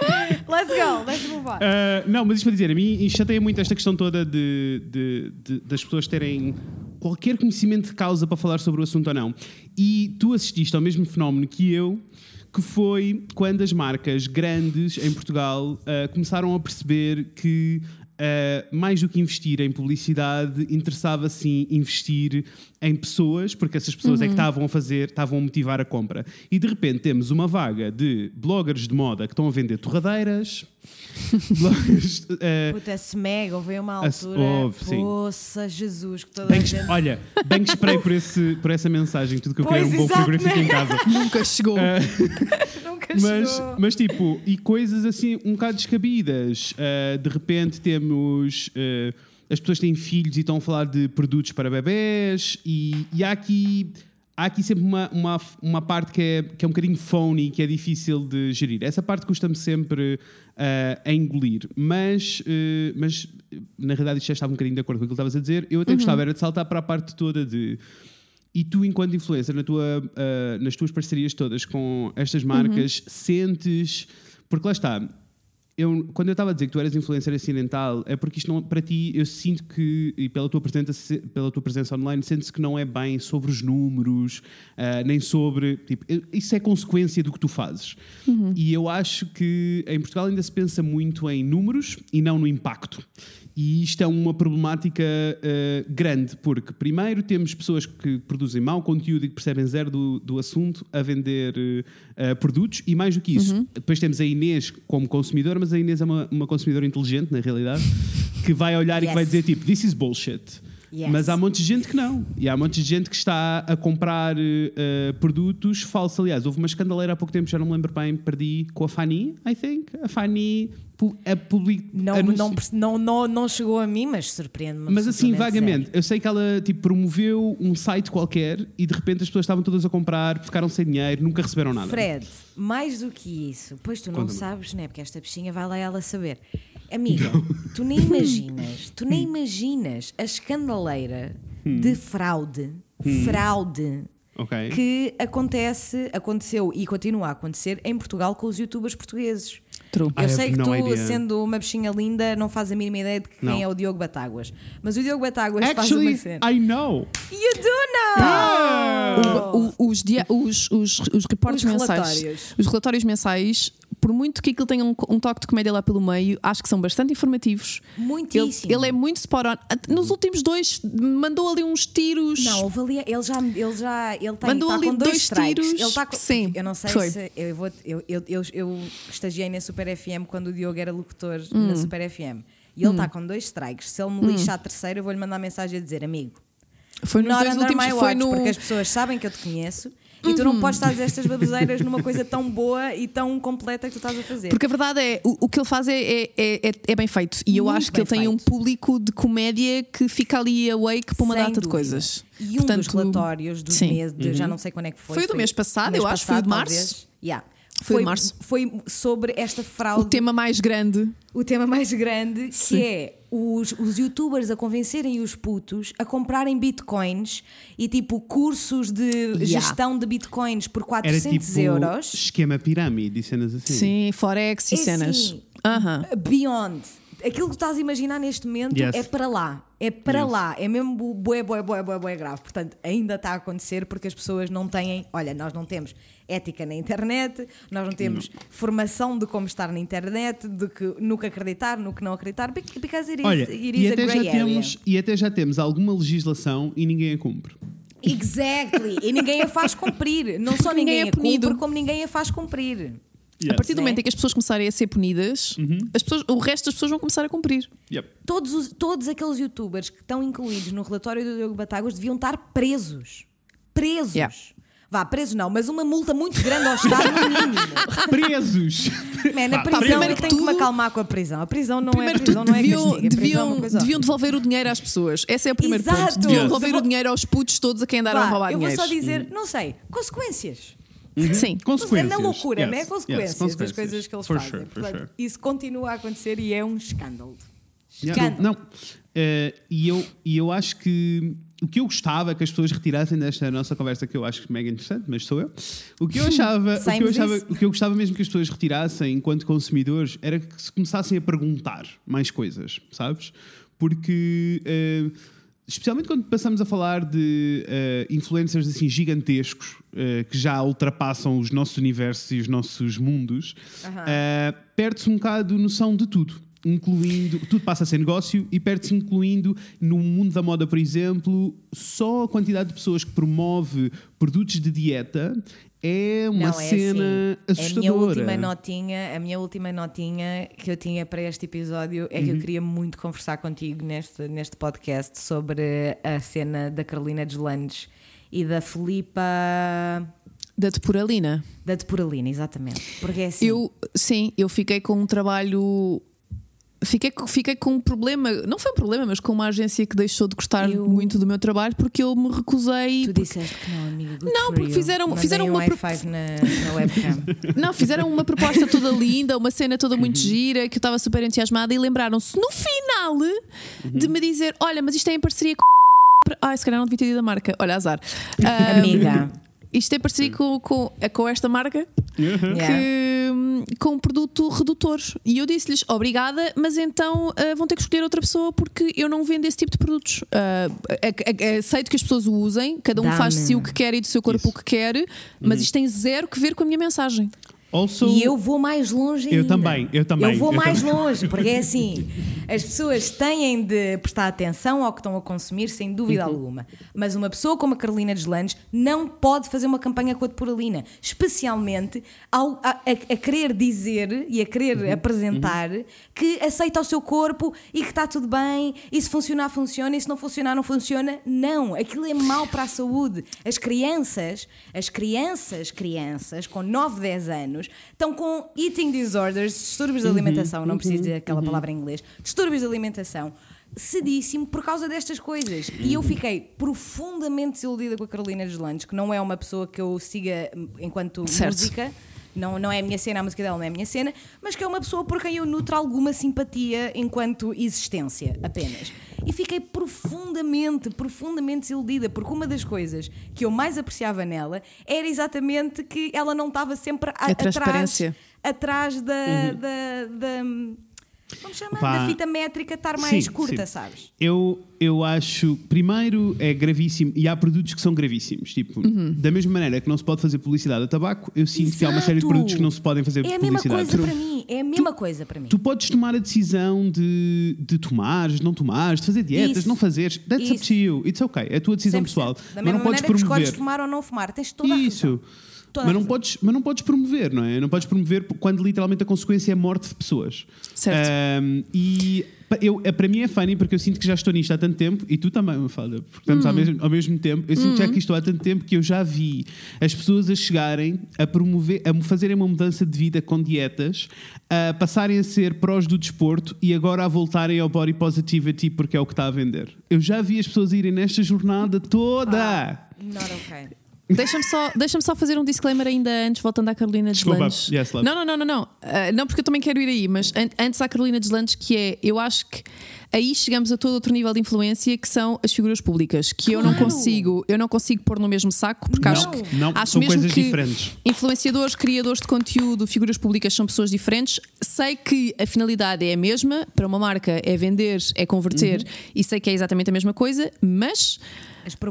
Let's go, let's move on. Uh, não, mas isto para dizer, a mim chateia muito esta questão toda de, de- de- das pessoas terem qualquer conhecimento de causa para falar sobre o assunto ou não. E tu assististe ao mesmo fenómeno que eu, que foi quando as marcas grandes em Portugal uh, começaram a perceber que. uh, mais do que investir em publicidade, interessava sim investir em pessoas, porque essas pessoas é que estavam a fazer, estavam a motivar a compra. E de repente temos uma vaga de bloggers de moda que estão a vender torradeiras, bloggers, uh, Puta, esse mega, houve uma A- altura. houve, sim. Poça, Jesus, que toda Bem a que, gente. olha, bem que esperei por, esse, por essa mensagem, tudo que eu Pois, queria era um bom frigorífico em casa. Nunca chegou. Nunca Mas, chegou. mas tipo, e coisas assim um bocado descabidas. Uh, de repente temos. uh, as pessoas têm filhos e estão a falar de produtos para bebés, e, e há aqui. Há aqui sempre uma, uma, uma parte que é, que é um bocadinho phony, que é difícil de gerir. Essa parte custa-me sempre uh, a engolir. Mas, uh, mas, na realidade, isto já estava um bocadinho de acordo com aquilo que estavas a dizer. Eu até gostava era de saltar para a parte toda de. E tu, enquanto influencer, na tua, ah, nas tuas parcerias todas com estas marcas, sentes. Porque lá está. Eu, quando eu estava a dizer que tu eras influencer acidental, é porque isto não, para ti, eu sinto que, e pela tua presença, pela tua presença online, sentes que não é bem sobre os números, ah, nem sobre. Tipo, isso é consequência do que tu fazes. E eu acho que em Portugal ainda se pensa muito em números e não no impacto. E isto é uma problemática eh, grande, porque primeiro temos pessoas que produzem mau conteúdo e que percebem zero do, do assunto a vender eh, produtos, e mais do que isso, depois temos a Inês como consumidora, mas a Inês é uma, uma consumidora inteligente, na realidade, que vai olhar e que Yes. vai dizer tipo, this is bullshit. Yes. Mas há monte de gente que não. E há monte de gente que está a comprar eh, produtos falsos. Aliás, houve uma escandaleira há pouco tempo, já não me lembro bem, perdi com a Fanny, I think. A Fanny a public, Não, não, não, não, não chegou a mim, mas surpreende-me. mas assim, vagamente, zero. eu sei que ela tipo, promoveu um site qualquer e de repente as pessoas estavam todas a comprar, ficaram sem dinheiro, nunca receberam nada. Fred, mais do que isso, pois tu não sabes, né? Porque esta bichinha vai lá ela saber. Amiga, tu nem imaginas, tu nem imaginas a escandaleira Hum. de fraude, fraude Ok. que acontece, aconteceu e continua a acontecer em Portugal com os youtubers portugueses. True. I Eu have sei que tu, idea. sendo uma bichinha linda, não fazes a mínima ideia de quem Não. é o Diogo Batáguas. Mas o Diogo Batáguas faz Actually, uma cena. I know. You do know! O- o- os, dia- os, os, os reportes Os mensais, relatórios. os relatórios mensais, por muito que aquilo tenha um, um toque de comédia lá pelo meio, acho que são bastante informativos. Ele, Muitíssimo. ele é muito spot on. Nos últimos dois, mandou ali uns tiros. Não, houve ali, ele já, ele já, ele tem, Mandou está ali com dois, dois tiros. Ele está com, Sim, eu não sei foi. se eu vou, eu, eu, eu, eu estagiei na Super FM quando o Diogo era locutor Hum. na Super FM e ele está com dois strikes. Se ele me lixar a terceira, eu vou-lhe mandar mensagem a dizer, amigo, Foi nos dois últimos. my Foi watch, no. Porque as pessoas sabem que eu te conheço e tu não podes estar a dizer estas baboseiras numa coisa tão boa e tão completa que tu estás a fazer. Porque a verdade é, o, o que ele faz é, é, é, é bem feito. E eu Muito acho que ele bem tem um feito. público de comédia que fica ali awake para uma Sem data de dúvida. coisas. E um Portanto, dos relatórios do mês, de, já não sei quando é que foi. Foi do mês passado, eu acho, foi o de março. talvez. Yeah. Foi de março. Foi sobre esta fraude. O tema mais grande. o tema mais grande, Sim. que é os, os youtubers a convencerem os putos a comprarem bitcoins e tipo cursos de Yeah. gestão de bitcoins por Era 400 tipo euros. esquema pirâmide e cenas assim. Sim, Forex e É cenas. assim, Aham. Beyond. Aquilo que estás a imaginar neste momento Yes. é para lá. É para Yes. lá. É mesmo bu- bué, bué, bué, bué, bué grave. Portanto, ainda está a acontecer porque as pessoas não têm. Olha, nós não temos ética na internet, nós não temos formação de como estar na internet, de que que acreditar, no que não acreditar, bec- because it is, Olha, it e is a até, grey já area. temos, e até já temos alguma legislação e ninguém a cumpre. Exactly. E ninguém a faz cumprir. Não só Ninguém ninguém, é a punido. cumpre, como ninguém a faz cumprir. A partir do Né? momento em que as pessoas começarem a ser punidas, as pessoas, o resto das pessoas vão começar a cumprir. Yep. Todos, os- todos aqueles youtubers que estão incluídos no relatório do Diogo Batáguas deviam estar presos. Presos. Yeah. Vá, presos não, mas uma multa muito grande ao Estado, no mínimo. Presos! Man, a prisão, primeiro eu que tenho que me acalmar com a prisão. A prisão não Primeiro é prisão, tudo, não é deviam, castigo. A prisão é deviam, deviam devolver o dinheiro às pessoas. Esse é o primeiro Exato. ponto. Deviam devolver Eu o vou- dinheiro aos putos todos a quem andaram Vá, a roubar eu vou dinheiro. só dizer, não sei, consequências. Sim. Consequências. É na loucura, Yes, não é? yes, Consequências das consequências. coisas que eles For fazem. sure, for Portanto, sure. Isso continua a acontecer e é um escândalo. Yeah. Escândalo. Não, eh, e, eu, e eu acho que o que eu gostava que as pessoas retirassem desta nossa conversa, que eu acho mega interessante, mas sou eu, o que eu achava, o que eu, achava o que eu gostava mesmo que as pessoas retirassem enquanto consumidores era que se começassem a perguntar mais coisas, sabes? Porque. eh, Especialmente quando passamos a falar de eh, influencers assim gigantescos eh, que já ultrapassam os nossos universos e os nossos mundos, eh, perde-se um bocado noção de tudo incluindo, tudo passa a ser negócio e perde-se incluindo no mundo da moda, por exemplo, só a quantidade de pessoas que promove produtos de dieta é uma Não, é cena assim, A minha assustadora. última notinha, a minha última notinha que eu tinha para este episódio é que Uhum. eu queria muito conversar contigo neste, neste podcast sobre a cena da Carolina Deslandes e da Filipa Da Depuralina. da Depuralina, exatamente. Porque é assim. Eu, sim, eu fiquei com um trabalho. Fiquei, com- fiquei com um problema, não foi um problema, mas com uma agência que deixou de gostar Eu- muito do meu trabalho porque eu me recusei. Tu porque- disseste que não, amiga. good Não, porque fizeram- Mandei fizeram um uma pro- na, na webcam. Não, fizeram uma proposta toda linda, uma cena toda Uhum. muito gira, que eu estava super entusiasmada e lembraram-se no final Uhum. de me dizer: Olha, mas isto é em parceria com. Ai, se calhar não devia ter ido a marca. Olha, azar. Ah, Amiga. Isto é parceria com, com, é com esta marca Yeah. que, hum, com um produto redutor. E eu disse-lhes obrigada, mas então ah, vão ter que escolher outra pessoa porque eu não vendo esse tipo de produtos. A- aceito que as pessoas o usem, cada um faz de si o que quer e do seu corpo Isso. o que quer, mas isto tem zero que ver com a minha mensagem. Also, E eu vou mais longe Eu ainda. também, eu também, Eu vou eu mais também. longe, porque é assim: as pessoas têm de prestar atenção ao que estão a consumir, sem dúvida Uhum. alguma. Mas uma pessoa como a Carolina Deslandes não pode fazer uma campanha com a Depuralina, especialmente ao, a, a- a querer dizer e a querer Uhum. apresentar que aceita o seu corpo e que está tudo bem, e se funcionar, funciona, e se não funcionar, não funciona. Não, aquilo é mau para a saúde. As crianças, as crianças, crianças com 9, 10 anos, estão com eating disorders, distúrbios de alimentação, não preciso dizer aquela palavra em inglês, distúrbios de alimentação. Cedíssimo por causa destas coisas. E eu fiquei profundamente desiludida com a Carolina Deslandes, que não é uma pessoa que eu siga enquanto Certo. música, não, não é a minha cena, a música dela não é a minha cena, mas que é uma pessoa por quem eu nutro alguma simpatia enquanto existência apenas. E fiquei profundamente, profundamente desiludida, porque uma das coisas que eu mais apreciava nela era exatamente que ela não estava sempre a, A atrás, atrás da, da, da. Como se chama? Pá. Da fita métrica estar mais Sim, curta, sim. sabes? Eu, eu acho, primeiro, é gravíssimo, e há produtos que são gravíssimos. Tipo, da mesma maneira que não se pode fazer publicidade a tabaco, eu sinto que há uma série de Exato. produtos que não se podem fazer É a mesma publicidade. coisa para mim. É a mesma coisa para mim. Tu podes tomar a decisão de, de tomares, não tomares, de fazer dietas, Isso. não fazeres. That's up Isso. to you. It's okay. É a tua decisão 100%. pessoal. Da Mas mesma não podes maneira que promover. escolhes fumar ou não fumar, tens toda a. Isso. Mas não, podes, mas não podes promover, não é? Não podes promover quando literalmente a consequência é a morte de pessoas. Certo. Ahm, e eu, eh, para mim é funny porque eu sinto que já estou nisto há tanto tempo e tu também, Mafalda, porque estamos ao, Hum. mesmo, ao mesmo tempo. Eu sinto já que estou há tanto tempo que eu já vi as pessoas a chegarem a promover, a fazerem uma mudança de vida com dietas, a passarem a ser prós do desporto e agora a voltarem ao body positivity porque é o que está a vender. Eu já vi as pessoas irem nesta jornada toda. Not okay. Deixa-me só, deixa só fazer um disclaimer ainda antes, voltando à Carolina Desculpa. Deslandes. Yes, love. não, não, não, não, não. Ah, não, porque eu também quero ir aí, mas an- antes à Carolina Deslandes, que é, eu acho que aí chegamos a todo outro nível de influência que são as figuras públicas, que eu não Claro. consigo, eu não consigo pôr no mesmo saco, porque acho que Não, acho são mesmo coisas que diferentes. influenciadores, criadores de conteúdo, figuras públicas são pessoas diferentes. Sei que a finalidade é a mesma, para uma marca é vender, é converter, Uhum. e sei que é exatamente a mesma coisa, mas As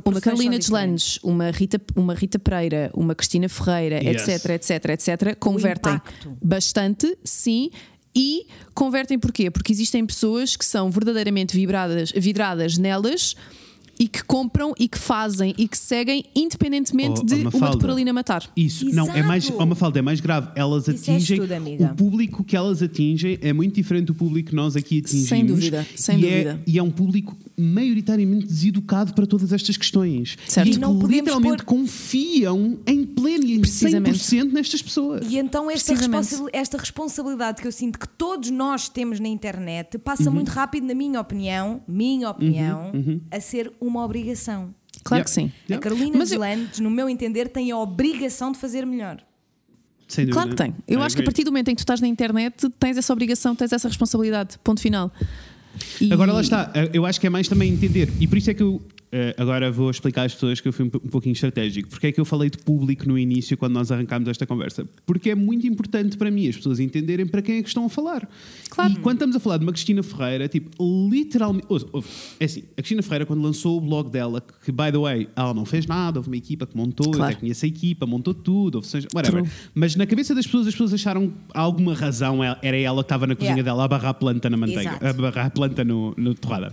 uma Carolina Deslandes, uma Rita, uma Rita Pereira, uma Cristina Ferreira, Yes. etc, etc, etc, convertem bastante, sim. E convertem porquê? Porque existem pessoas que são verdadeiramente vibradas, vidradas nelas e que compram e que fazem e que seguem independentemente Oh, de oh, uma Mafalda. ali na matar. Isso, não, é mais, Exato. oh, Mafalda, é mais grave. Elas Disseste atingem tudo, amiga. o público que elas atingem é muito diferente do público que nós aqui atingimos. Sem dúvida, sem e dúvida. É, e é um público maioritariamente deseducado para todas estas questões. Certo. E E não literalmente pôr- confiam em pleno e em Precisamente. 100% nestas pessoas. E então esta, responsa- esta responsabilidade que eu sinto que todos nós temos na internet passa Uhum. muito rápido, na minha opinião, minha opinião, a ser uma obrigação. Claro Yeah. que sim. A Yeah. Carolina Mas eu- no meu entender, tem a obrigação de fazer melhor. Sem Claro que tem. Eu I acho que a agree. partir do momento em que tu estás na internet, tens essa obrigação, tens essa responsabilidade. Ponto final. E- Agora lá está, eu acho que é mais também entender, e por isso é que eu agora vou explicar às pessoas que eu fui um po- um pouquinho estratégico. Porque é que eu falei de público no início quando nós arrancámos esta conversa? Porque é muito importante para mim as pessoas entenderem para quem é que estão a falar. Claro. E quando estamos a falar de uma Cristina Ferreira, tipo, literalmente. ouve, ouve, é assim, a Cristina Ferreira, quando lançou o blog dela, que by the way, ela não fez nada, houve uma equipa que montou, eu Claro. até conheço a equipa, montou tudo, houve seja, whatever. True. Mas na cabeça das pessoas, as pessoas acharam alguma razão, era ela que estava na cozinha Yeah. dela a barrar a planta na manteiga, Exato. a barrar a planta no, no torrada.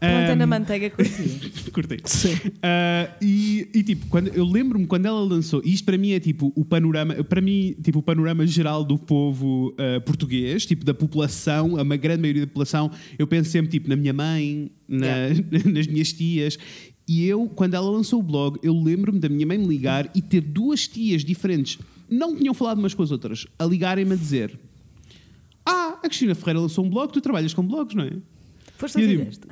Planta Ahm, na manteiga curti. Curtei. Ah, e, e, tipo, quando, eu lembro-me quando ela lançou, e isto para mim é tipo o panorama, para mim, tipo, o panorama geral do povo ah, português, tipo, da população, a uma grande maioria da população, eu penso sempre tipo na minha mãe, na- nas minhas tias. E eu, quando ela lançou o blog, eu lembro-me da minha mãe me ligar e ter duas tias diferentes, não tinham falado umas com as outras, a ligarem-me a dizer: Ah, a Cristina Ferreira lançou um blog, tu trabalhas com blogs, não é? Foste digo, isto.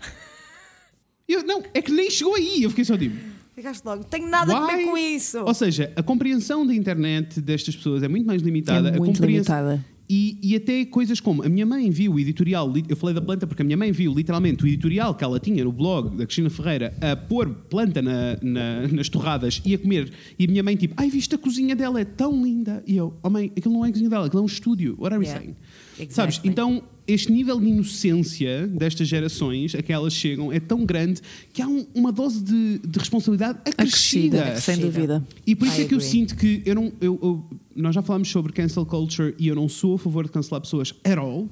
Eu, não, é que nem chegou aí, eu fiquei só tipo. Ficaste logo. Tenho nada a ver Why? com isso. Ou seja, a compreensão da internet destas pessoas é muito mais limitada. É a muito compreensão- limitada. E, e até coisas como a minha mãe viu o editorial, eu falei da planta porque a minha mãe viu literalmente o editorial que ela tinha no blog da Cristina Ferreira a pôr planta na- na- nas torradas e a comer. E a minha mãe, tipo, ai, viste a cozinha dela, é tão linda. E eu, oh mãe, aquilo não é a cozinha dela, aquilo é um estúdio. What are we Yeah. saying? Exactly. Sabes? Então, este nível de inocência destas gerações a que elas chegam é tão grande que há um- uma dose de, de responsabilidade acrescida. Acrescida, sem dúvida. E por isso I é que eu sinto que eu não. Eu, eu- nós já falámos sobre cancel culture e eu não sou a favor de cancelar pessoas at all.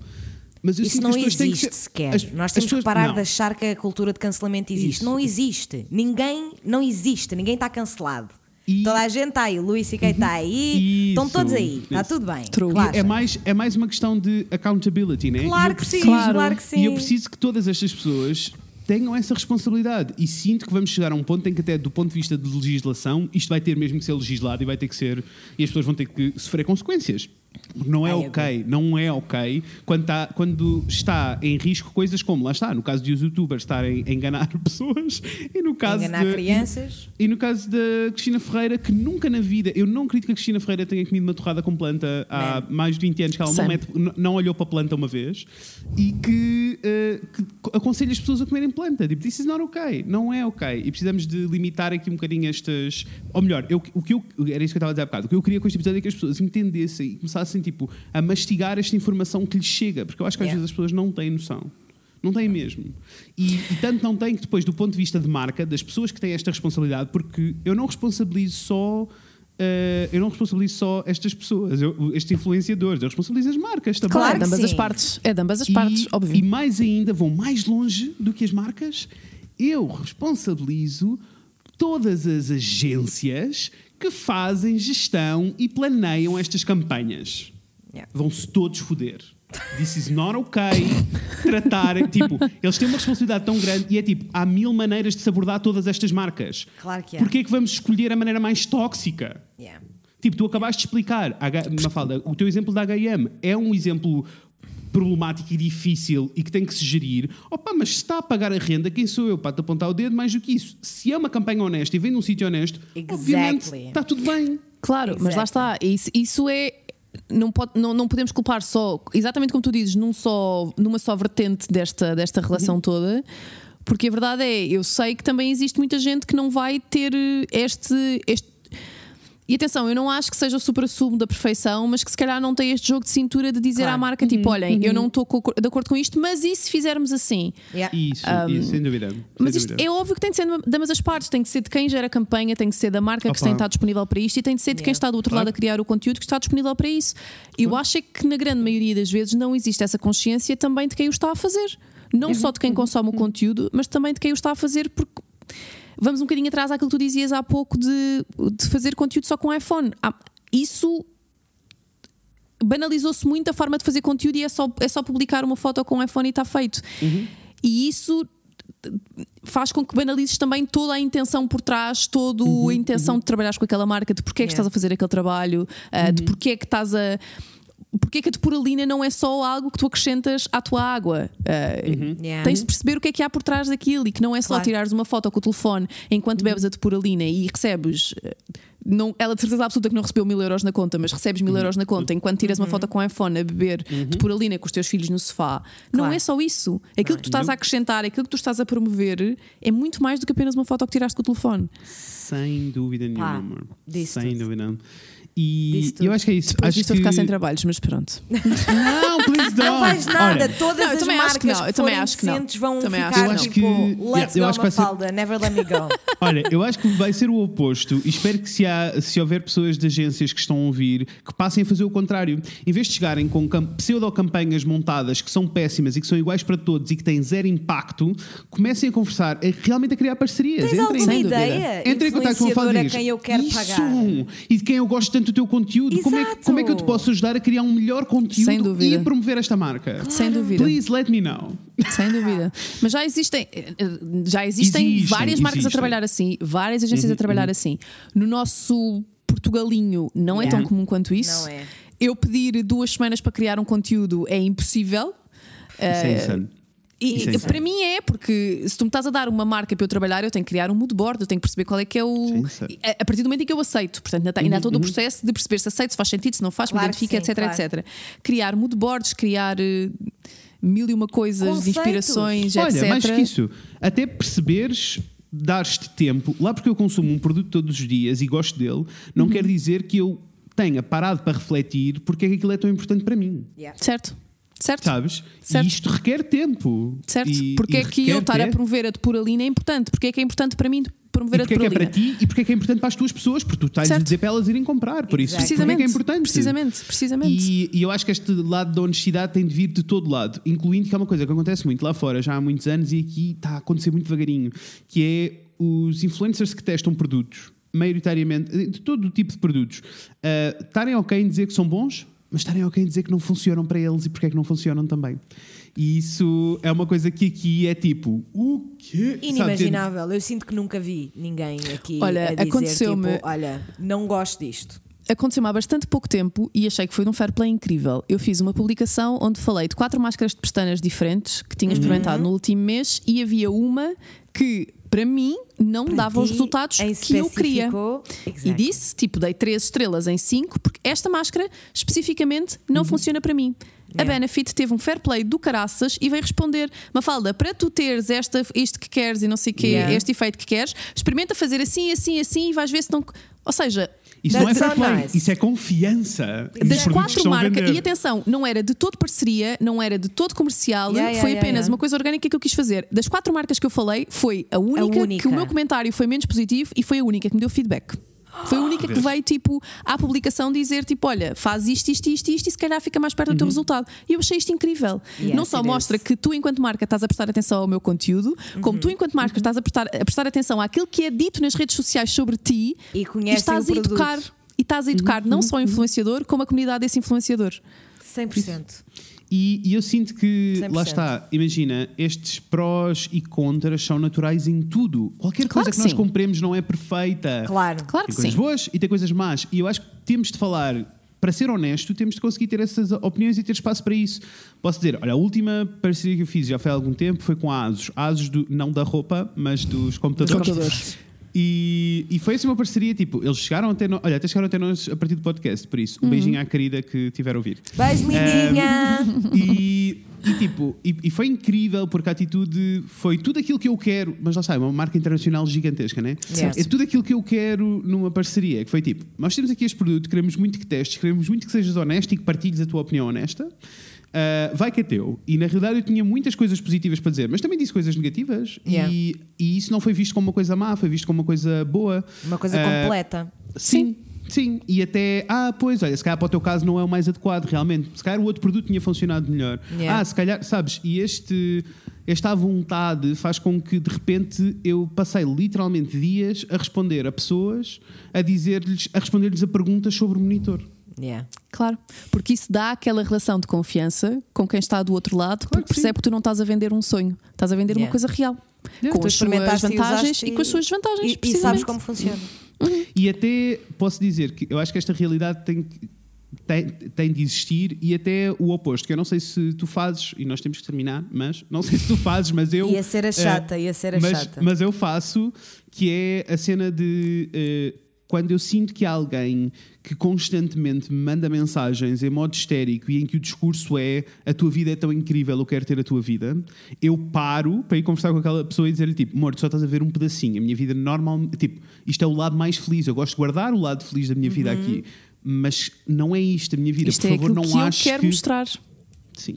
Mas eu Isso sinto não que as pessoas têm que existe ser- sequer. as- Nós temos pessoas- que parar não. de achar que a cultura de cancelamento existe. Isso. Não existe. Ninguém não existe. Ninguém está cancelado. E- Toda a gente está aí. O Luís C.K. está aí. Estão Isso. todos aí. Está tudo bem. Claro, É mais, é mais uma questão de accountability, né? E claro eu que sim. preciso- Claro que sim. E eu preciso que todas estas pessoas tenham essa responsabilidade. E sinto que vamos chegar a um ponto em que, até do ponto de vista de legislação, isto vai ter mesmo que ser legislado e vai ter que ser. E as pessoas vão ter que sofrer consequências. Não é ok, não é ok quando está, quando está em risco coisas como, lá está, no caso de os youtubers estarem a enganar pessoas e no caso Enganar de, crianças. e no caso da Cristina Ferreira, que nunca na vida, eu não acredito que a Cristina Ferreira tenha comido uma torrada com planta há mais de 20 anos, que ela não, mete- não olhou para a planta uma vez e que, eh, que aconselha as pessoas a comerem planta. Tipo, this is not ok, não é ok. E precisamos de limitar aqui um bocadinho estas. Ou melhor, eu, o que eu, era isso que eu estava a dizer há bocado. O que eu queria com este episódio é que as pessoas entendessem e começassem tipo, a mastigar esta informação que lhes chega, porque eu acho que às Yeah. vezes as pessoas não têm noção. Não têm mesmo. E, e tanto não têm que depois, do ponto de vista de marca, das pessoas que têm esta responsabilidade, porque eu não responsabilizo só. eh, eu não responsabilizo só estas pessoas, eu- estes influenciadores, eu responsabilizo as marcas também. Claro é de ambas as sim. partes. É de ambas as E- partes, óbvio. E mais ainda, vão mais longe do que as marcas. Eu responsabilizo todas as agências que fazem gestão e planeiam estas campanhas. Yeah. Vão-se todos foder. This is not okay. Tratarem, tipo, eles têm uma responsabilidade tão grande e é tipo, há mil maneiras de se abordar todas estas marcas. Claro que há. Porquê é que vamos escolher a maneira mais tóxica? Yeah. Tipo, tu acabaste de explicar, H- Mafalda, o teu exemplo da HM é um exemplo problemático e difícil e que tem que se gerir. Opa, mas se está a pagar a renda, quem sou eu para te apontar o dedo mais do que isso? Se é uma campanha honesta e vem de um sítio honesto, obviamente Exactly. está tudo bem. Claro, mas lá está. Isso, isso é. Não, pode, não, não podemos culpar só, exatamente como tu dizes, num só, numa só vertente desta, desta relação toda, porque a verdade é, eu sei que também existe muita gente que não vai ter este. este e atenção, eu não acho que seja o supra-sumo da perfeição, mas que se calhar não tem este jogo de cintura de dizer Claro. à marca, tipo, olhem, eu não estou de acordo com isto, mas e se fizermos assim? Yeah. Isso, isso sem dúvida. sem Mas isto dúvida. é óbvio que tem de ser de ambas as partes, tem de ser de quem gera a campanha, tem de ser da marca que Opa. tem está disponível para isto e tem de ser de quem Yeah. está do outro Claro. lado a criar o conteúdo que está disponível para isso. Eu acho é que na grande maioria das vezes não existe essa consciência também de quem o está a fazer. Não só de quem consome o conteúdo, mas também de quem o está a fazer, porque vamos um bocadinho atrás àquilo que tu dizias há pouco de, de fazer conteúdo só com iPhone. Há- Isso banalizou-se muito a forma de fazer conteúdo e é só, é só publicar uma foto com iPhone e está feito. E isso faz com que banalizes também toda a intenção por trás, toda a intenção de trabalhares com aquela marca, de porque é que Yeah. estás a fazer aquele trabalho, uh, de porque é que estás a. Porque é que a depuralina não é só algo que tu acrescentas à tua água? Uh, Yeah. Tens de perceber o que é que há por trás daquilo e que não é só Claro. tirares uma foto com o telefone enquanto bebes a depuralina e recebes. uh, Não, ela de certeza absoluta que não recebeu mil euros na conta, mas recebes mil euros na conta enquanto tiras uma foto com o iPhone a beber depuralina com os teus filhos no sofá. Não Claro. é só isso. Aquilo que tu estás a acrescentar, aquilo que tu estás a promover é muito mais do que apenas uma foto que tiraste com o telefone. Sem dúvida nenhuma, Pá, Sem tudo. dúvida. E eu acho que é isso. Depois acho disto que... ficar sem trabalhos, mas pronto. Não, please don't. Não vais nada, Olha, todas Não, as também acho que marcas não, que eu também acho que não. vão Também acho ficar. Eu acho tipo, que- let's yeah, eu go acho que vai ser- Mafalda, never let me go. Olha, eu acho que vai ser o oposto e espero que se, há, se houver pessoas de agências que estão a ouvir que passem a fazer o contrário. Em vez de chegarem com cam- pseudo-campanhas montadas que são péssimas e que são iguais para todos e que têm zero impacto, comecem a conversar, a, realmente a criar parcerias. Tens Entrem, alguma ideia? Entrem em contato com a Fala quem eu quero Isso! pagar. E de quem eu gosto tanto do teu conteúdo. Como é, que- Exato. como é que eu te posso ajudar a criar um melhor conteúdo e a promover esta marca? Sem dúvida. Please let me know. Sem dúvida. Mas já existem, já existem Existem, várias marcas a existem. trabalhar assim, várias agências a trabalhar assim. No nosso Portugalinho não é Yeah. tão comum quanto isso. Não é. Eu pedir duas semanas para criar um conteúdo é impossível. Isso é Eh, insano. E é insano. para mim é, porque se tu me estás a dar uma marca para eu trabalhar, eu tenho que criar um mood board, eu tenho que perceber qual é que é o. Sim, a, partir do momento em que eu aceito, portanto, ainda, tá- ainda há todo o processo de perceber se aceito, se faz sentido, se não faz, Claro me que identifica, sim, etc, claro. etc. Criar mood boards, criar eh, mil e uma coisas, de Conceitos. inspirações, Olha, etc. mais que isso, até perceberes, dar-te tempo, lá porque eu consumo um produto todos os dias e gosto dele, não Uhum. quer dizer que eu tenha parado para refletir porque é que aquilo é tão importante para mim. Yeah. Certo, certo. Sabes? Certo. E isto requer tempo. Certo? E, porque e é que eu estar a até- promover a depuralina é importante? Porque é que é importante para mim promover a porque é que é depuralina? para ti e porque é que é importante para as tuas pessoas, porque tu estás a dizer para elas irem comprar. Por isso, porque é Precisamente, que é importante. precisamente, precisamente. E, e eu acho que este lado da honestidade tem de vir de todo lado, incluindo que é uma coisa que acontece muito lá fora já há muitos anos e aqui está a acontecer muito devagarinho, que é os influencers que testam produtos, maioritariamente, de todo o tipo de produtos, ah, estarem ok em dizer que são bons, mas estarem ok em dizer que não funcionam para eles e porque é que não funcionam também. E isso é uma coisa que aqui é tipo, o quê? Sabe, Inimaginável. Eu sinto que nunca vi ninguém aqui Olha, a dizer aconteceu-me- tipo, olha, não gosto disto. Aconteceu-me há bastante pouco tempo e achei que foi um fair play incrível. Eu fiz uma publicação onde falei de quatro máscaras de pestanas diferentes que tinha experimentado no último mês e havia uma que, para mim, não Para dava os ti, resultados em que eu queria. específico, E exactly. disse, tipo, dei três estrelas em cinco, porque esta máscara especificamente não funciona para mim. A Yeah. Benefit teve um fair play do caraças e veio responder: Mafalda, para tu teres esta, isto que queres e não sei o quê, Yeah. este efeito que queres, experimenta fazer assim, assim, assim e vais ver se não. Ou seja, Isso não é That's fair so play, nice. isso é confiança. das quatro a marcas, e atenção, não era de todo parceria, não era de todo comercial, Yeah, yeah, foi yeah, apenas yeah. uma coisa orgânica que eu quis fazer. Das quatro marcas que eu falei, foi a única, única. que o meu comentário foi menos positivo e foi a única que me deu feedback. Foi a única que veio, tipo, à publicação dizer, tipo, olha, faz isto, isto, isto, isto e se calhar fica mais perto do Uhum. teu resultado. E eu achei isto incrível. Yes, Não só mostra is. que tu, enquanto marca, estás a prestar atenção ao meu conteúdo, como Uhum. tu, enquanto marca, estás a prestar, a prestar atenção àquilo que é dito nas redes sociais sobre ti E conhecem estás o a educar. E estás a educar Uhum. não só o influenciador, como a comunidade desse influenciador. 100%. E, e eu sinto que, 100%. lá está, imagina, estes prós e contras são naturais em tudo. Qualquer Claro coisa que que, nós sim. compremos não é perfeita. Claro. Claro Tem que coisas sim. boas e tem coisas más. E eu acho que temos de falar, para ser honesto, temos de conseguir ter essas opiniões e ter espaço para isso. Posso dizer, olha, a última parceria que eu fiz já foi há algum tempo, foi com a ASUS. ASUS do, não da roupa, mas dos computadores. computadores. E, e foi assim uma parceria, tipo, eles chegaram até nós, olha, até chegaram até nós a partir do podcast, por isso, um beijinho à querida que tiver a ouvir. Beijo, lindinha! E, e, tipo, e, e foi incrível porque a atitude foi tudo aquilo que eu quero, mas lá está, é uma marca internacional gigantesca, né? Certo. É tudo aquilo que eu quero numa parceria, que foi tipo, nós temos aqui este produto, queremos muito que testes, queremos muito que sejas honesto e que partilhes a tua opinião honesta. Ah, vai que é teu. E na realidade eu tinha muitas coisas positivas para dizer, mas também disse coisas negativas. Yeah. E, e isso não foi visto como uma coisa má, foi visto como uma coisa boa. Uma coisa Ah, completa. Sim. Sim, e até, ah, pois, olha, se calhar para o teu caso não é o mais adequado, realmente. Se calhar o outro produto tinha funcionado melhor. Yeah. Ah, se calhar, sabes, e este, esta vontade faz com que de repente eu passei literalmente dias a responder a pessoas, a dizer-lhes, a responder-lhes a perguntas sobre o monitor. Yeah. Claro, porque isso dá aquela relação de confiança com quem está do outro lado, Claro porque que sim. percebe que tu não estás a vender um sonho, estás a vender Yeah. uma coisa real. Yeah. Com as suas e vantagens usaste e com as suas desvantagens. E, e sabes como funciona. E até posso dizer que eu acho que esta realidade tem, que- tem, tem de existir e até o oposto, que eu não sei se tu fazes, e nós temos que terminar, mas não sei se tu fazes, mas eu. Ia ser a eh, chata, ia ser a mas, chata. mas eu faço, que é a cena de. eh, quando eu sinto que há alguém que constantemente me manda mensagens em modo histérico e em que o discurso é a tua vida é tão incrível, eu quero ter a tua vida, eu paro para ir conversar com aquela pessoa e dizer-lhe tipo, amor, tu só estás a ver um pedacinho, a minha vida normal, tipo, isto é o lado mais feliz, eu gosto de guardar o lado feliz da minha vida aqui, mas não é isto a minha vida, Isto por é favor, não que eu aches quero que... mostrar. Sim.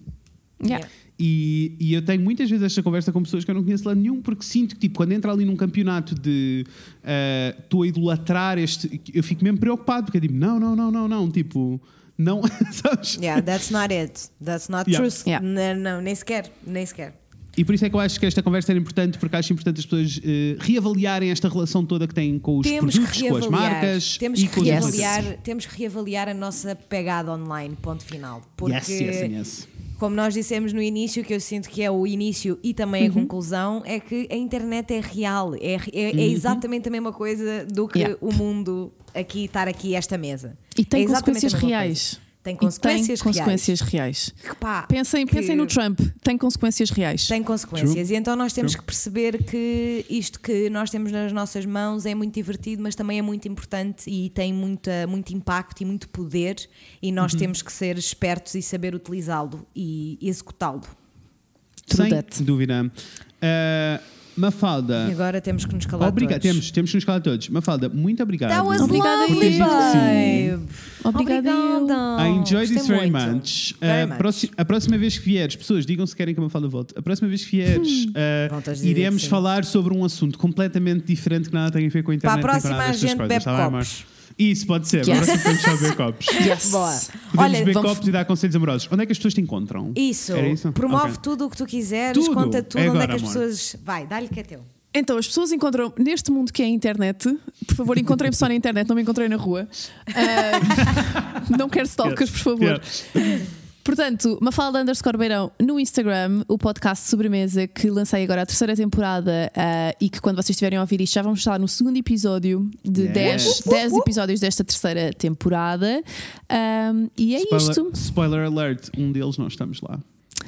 Yeah. E, e eu tenho muitas vezes esta conversa com pessoas que eu não conheço lá nenhum, porque sinto que, tipo, quando entra ali num campeonato de ah, estou a idolatrar este, eu fico mesmo preocupado, porque eu digo, não, não, não, não, não, tipo, não, sabes? Yeah, that's not it. That's not Yeah. true. Yeah. Não, não, nem sequer. Nem sequer. E por isso é que eu acho que esta conversa era importante, porque acho importante as pessoas eh, reavaliarem esta relação toda que têm com os Temos produtos, que com as marcas temos e que com os reavaliar, temos que reavaliar a nossa pegada online, ponto final. Porque Yes, yes, yes. Como nós dissemos no início, que eu sinto que é o início e também Uhum. a conclusão, é que a internet é real. É, é, Uhum. é exatamente a mesma coisa do que Yeah. o mundo aqui, estar aqui esta mesa. E tem É consequências reais. coisa. Tem consequências, tem consequências reais. reais. Que pá, Pensem, que pensem no Trump, tem consequências reais. Tem consequências. True. E então nós temos True. que perceber que isto que nós temos nas nossas mãos é muito divertido, mas também é muito importante e tem muita, muito impacto e muito poder. E Uhum. nós temos que ser espertos e saber utilizá-lo e executá-lo. Sem dúvida. Uh, Mafalda, E agora temos que nos calar obrigado, todos. temos, temos que nos calar todos. Mafalda, muito obrigado. That was Obrigada, lovely, babe. Obrigada. Obrigada. I enjoy Gostei this very muito. much. Very Uh, much. a próxima vez que vieres, pessoas, digam se querem que a Mafalda volte. A próxima vez que vieres, uh, iremos falar sobre um assunto completamente diferente que nada tem a ver com a Para a internet. nem com próxima a gente coisas, bebe tá copos. Isso, pode ser. Yes. Agora sim podemos só beber copos. Boa. Podemos Olha, beber vamos- copos e dar conselhos amorosos. Onde é que as pessoas te encontram? isso. Isso? Promove Ok. tudo o que tu quiseres, Tudo. conta tudo É onde é agora, que as amor. pessoas. Vai, dá-lhe que é teu. Então, as pessoas encontram neste mundo que é a internet. Por favor, encontrem-me só na internet, não me encontrei na rua. Ah, não quero stalkers, por favor. Portanto, Mafalda underscore Beirão no Instagram, o podcast Sobremesa que lancei agora a terceira temporada ah, e que quando vocês estiverem a ouvir isto já vamos estar no segundo episódio de Yes. 10 10 episódios desta terceira temporada. Ahm, e é Spoiler, isto. spoiler alert, um deles nós estamos lá.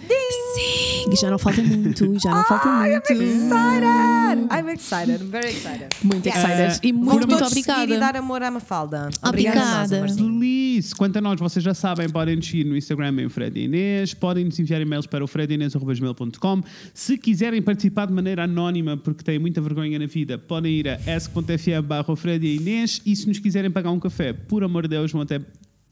Sim, e já não falta muito, já não falta muito. Excited! I'm excited, I'm very excited. Muito Yeah. excited. E Uh, muito, muito obrigada. e dar amor à Mafalda. Obrigada. a nós, amorzinho. Feliz! Quanto a nós, vocês já sabem, podem nos seguir no Instagram em Fred e Inês, podem nos enviar e-mails para o fredinês.com. Se quiserem participar de maneira anónima, porque têm muita vergonha na vida, podem ir a ask.fm barra Fred e Inês e se nos quiserem pagar um café, por amor de Deus, vão até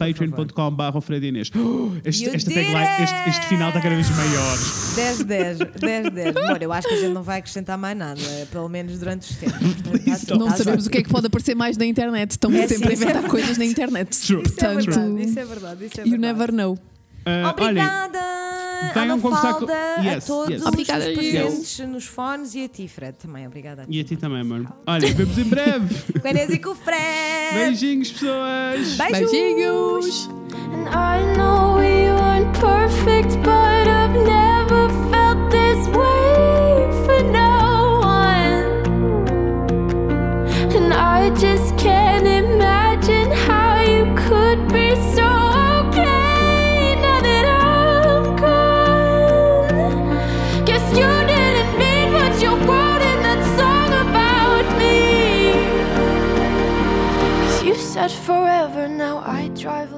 patreon.com.br Fred Inês. Oh, este, You esta did tagline, este, este final está cada vez maior. 10, 10, 10, 10. Amor, eu acho que a gente não vai acrescentar mais nada, pelo menos durante os tempos. Portanto, tá Não sabemos o que é que pode aparecer mais na internet. Estamos É, sempre sim, a isso é inventar coisas na internet. True. Isso é Portanto, verdade, isso é verdade. Isso é you verdade. never know. Olhem, Obrigada, venham conversar com- Falda, Yes, a todos yes. os Obrigada, presentes nos fones e a ti, Fred, também. Obrigada a ti. e a ti também, mano. Olha, vemos em breve. Com a Inês e com o Fred. Beijinhos, pessoas. Beijos. Beijinhos! And I know we weren't perfect, but I've never felt this way for no one. And I just said forever, now I drive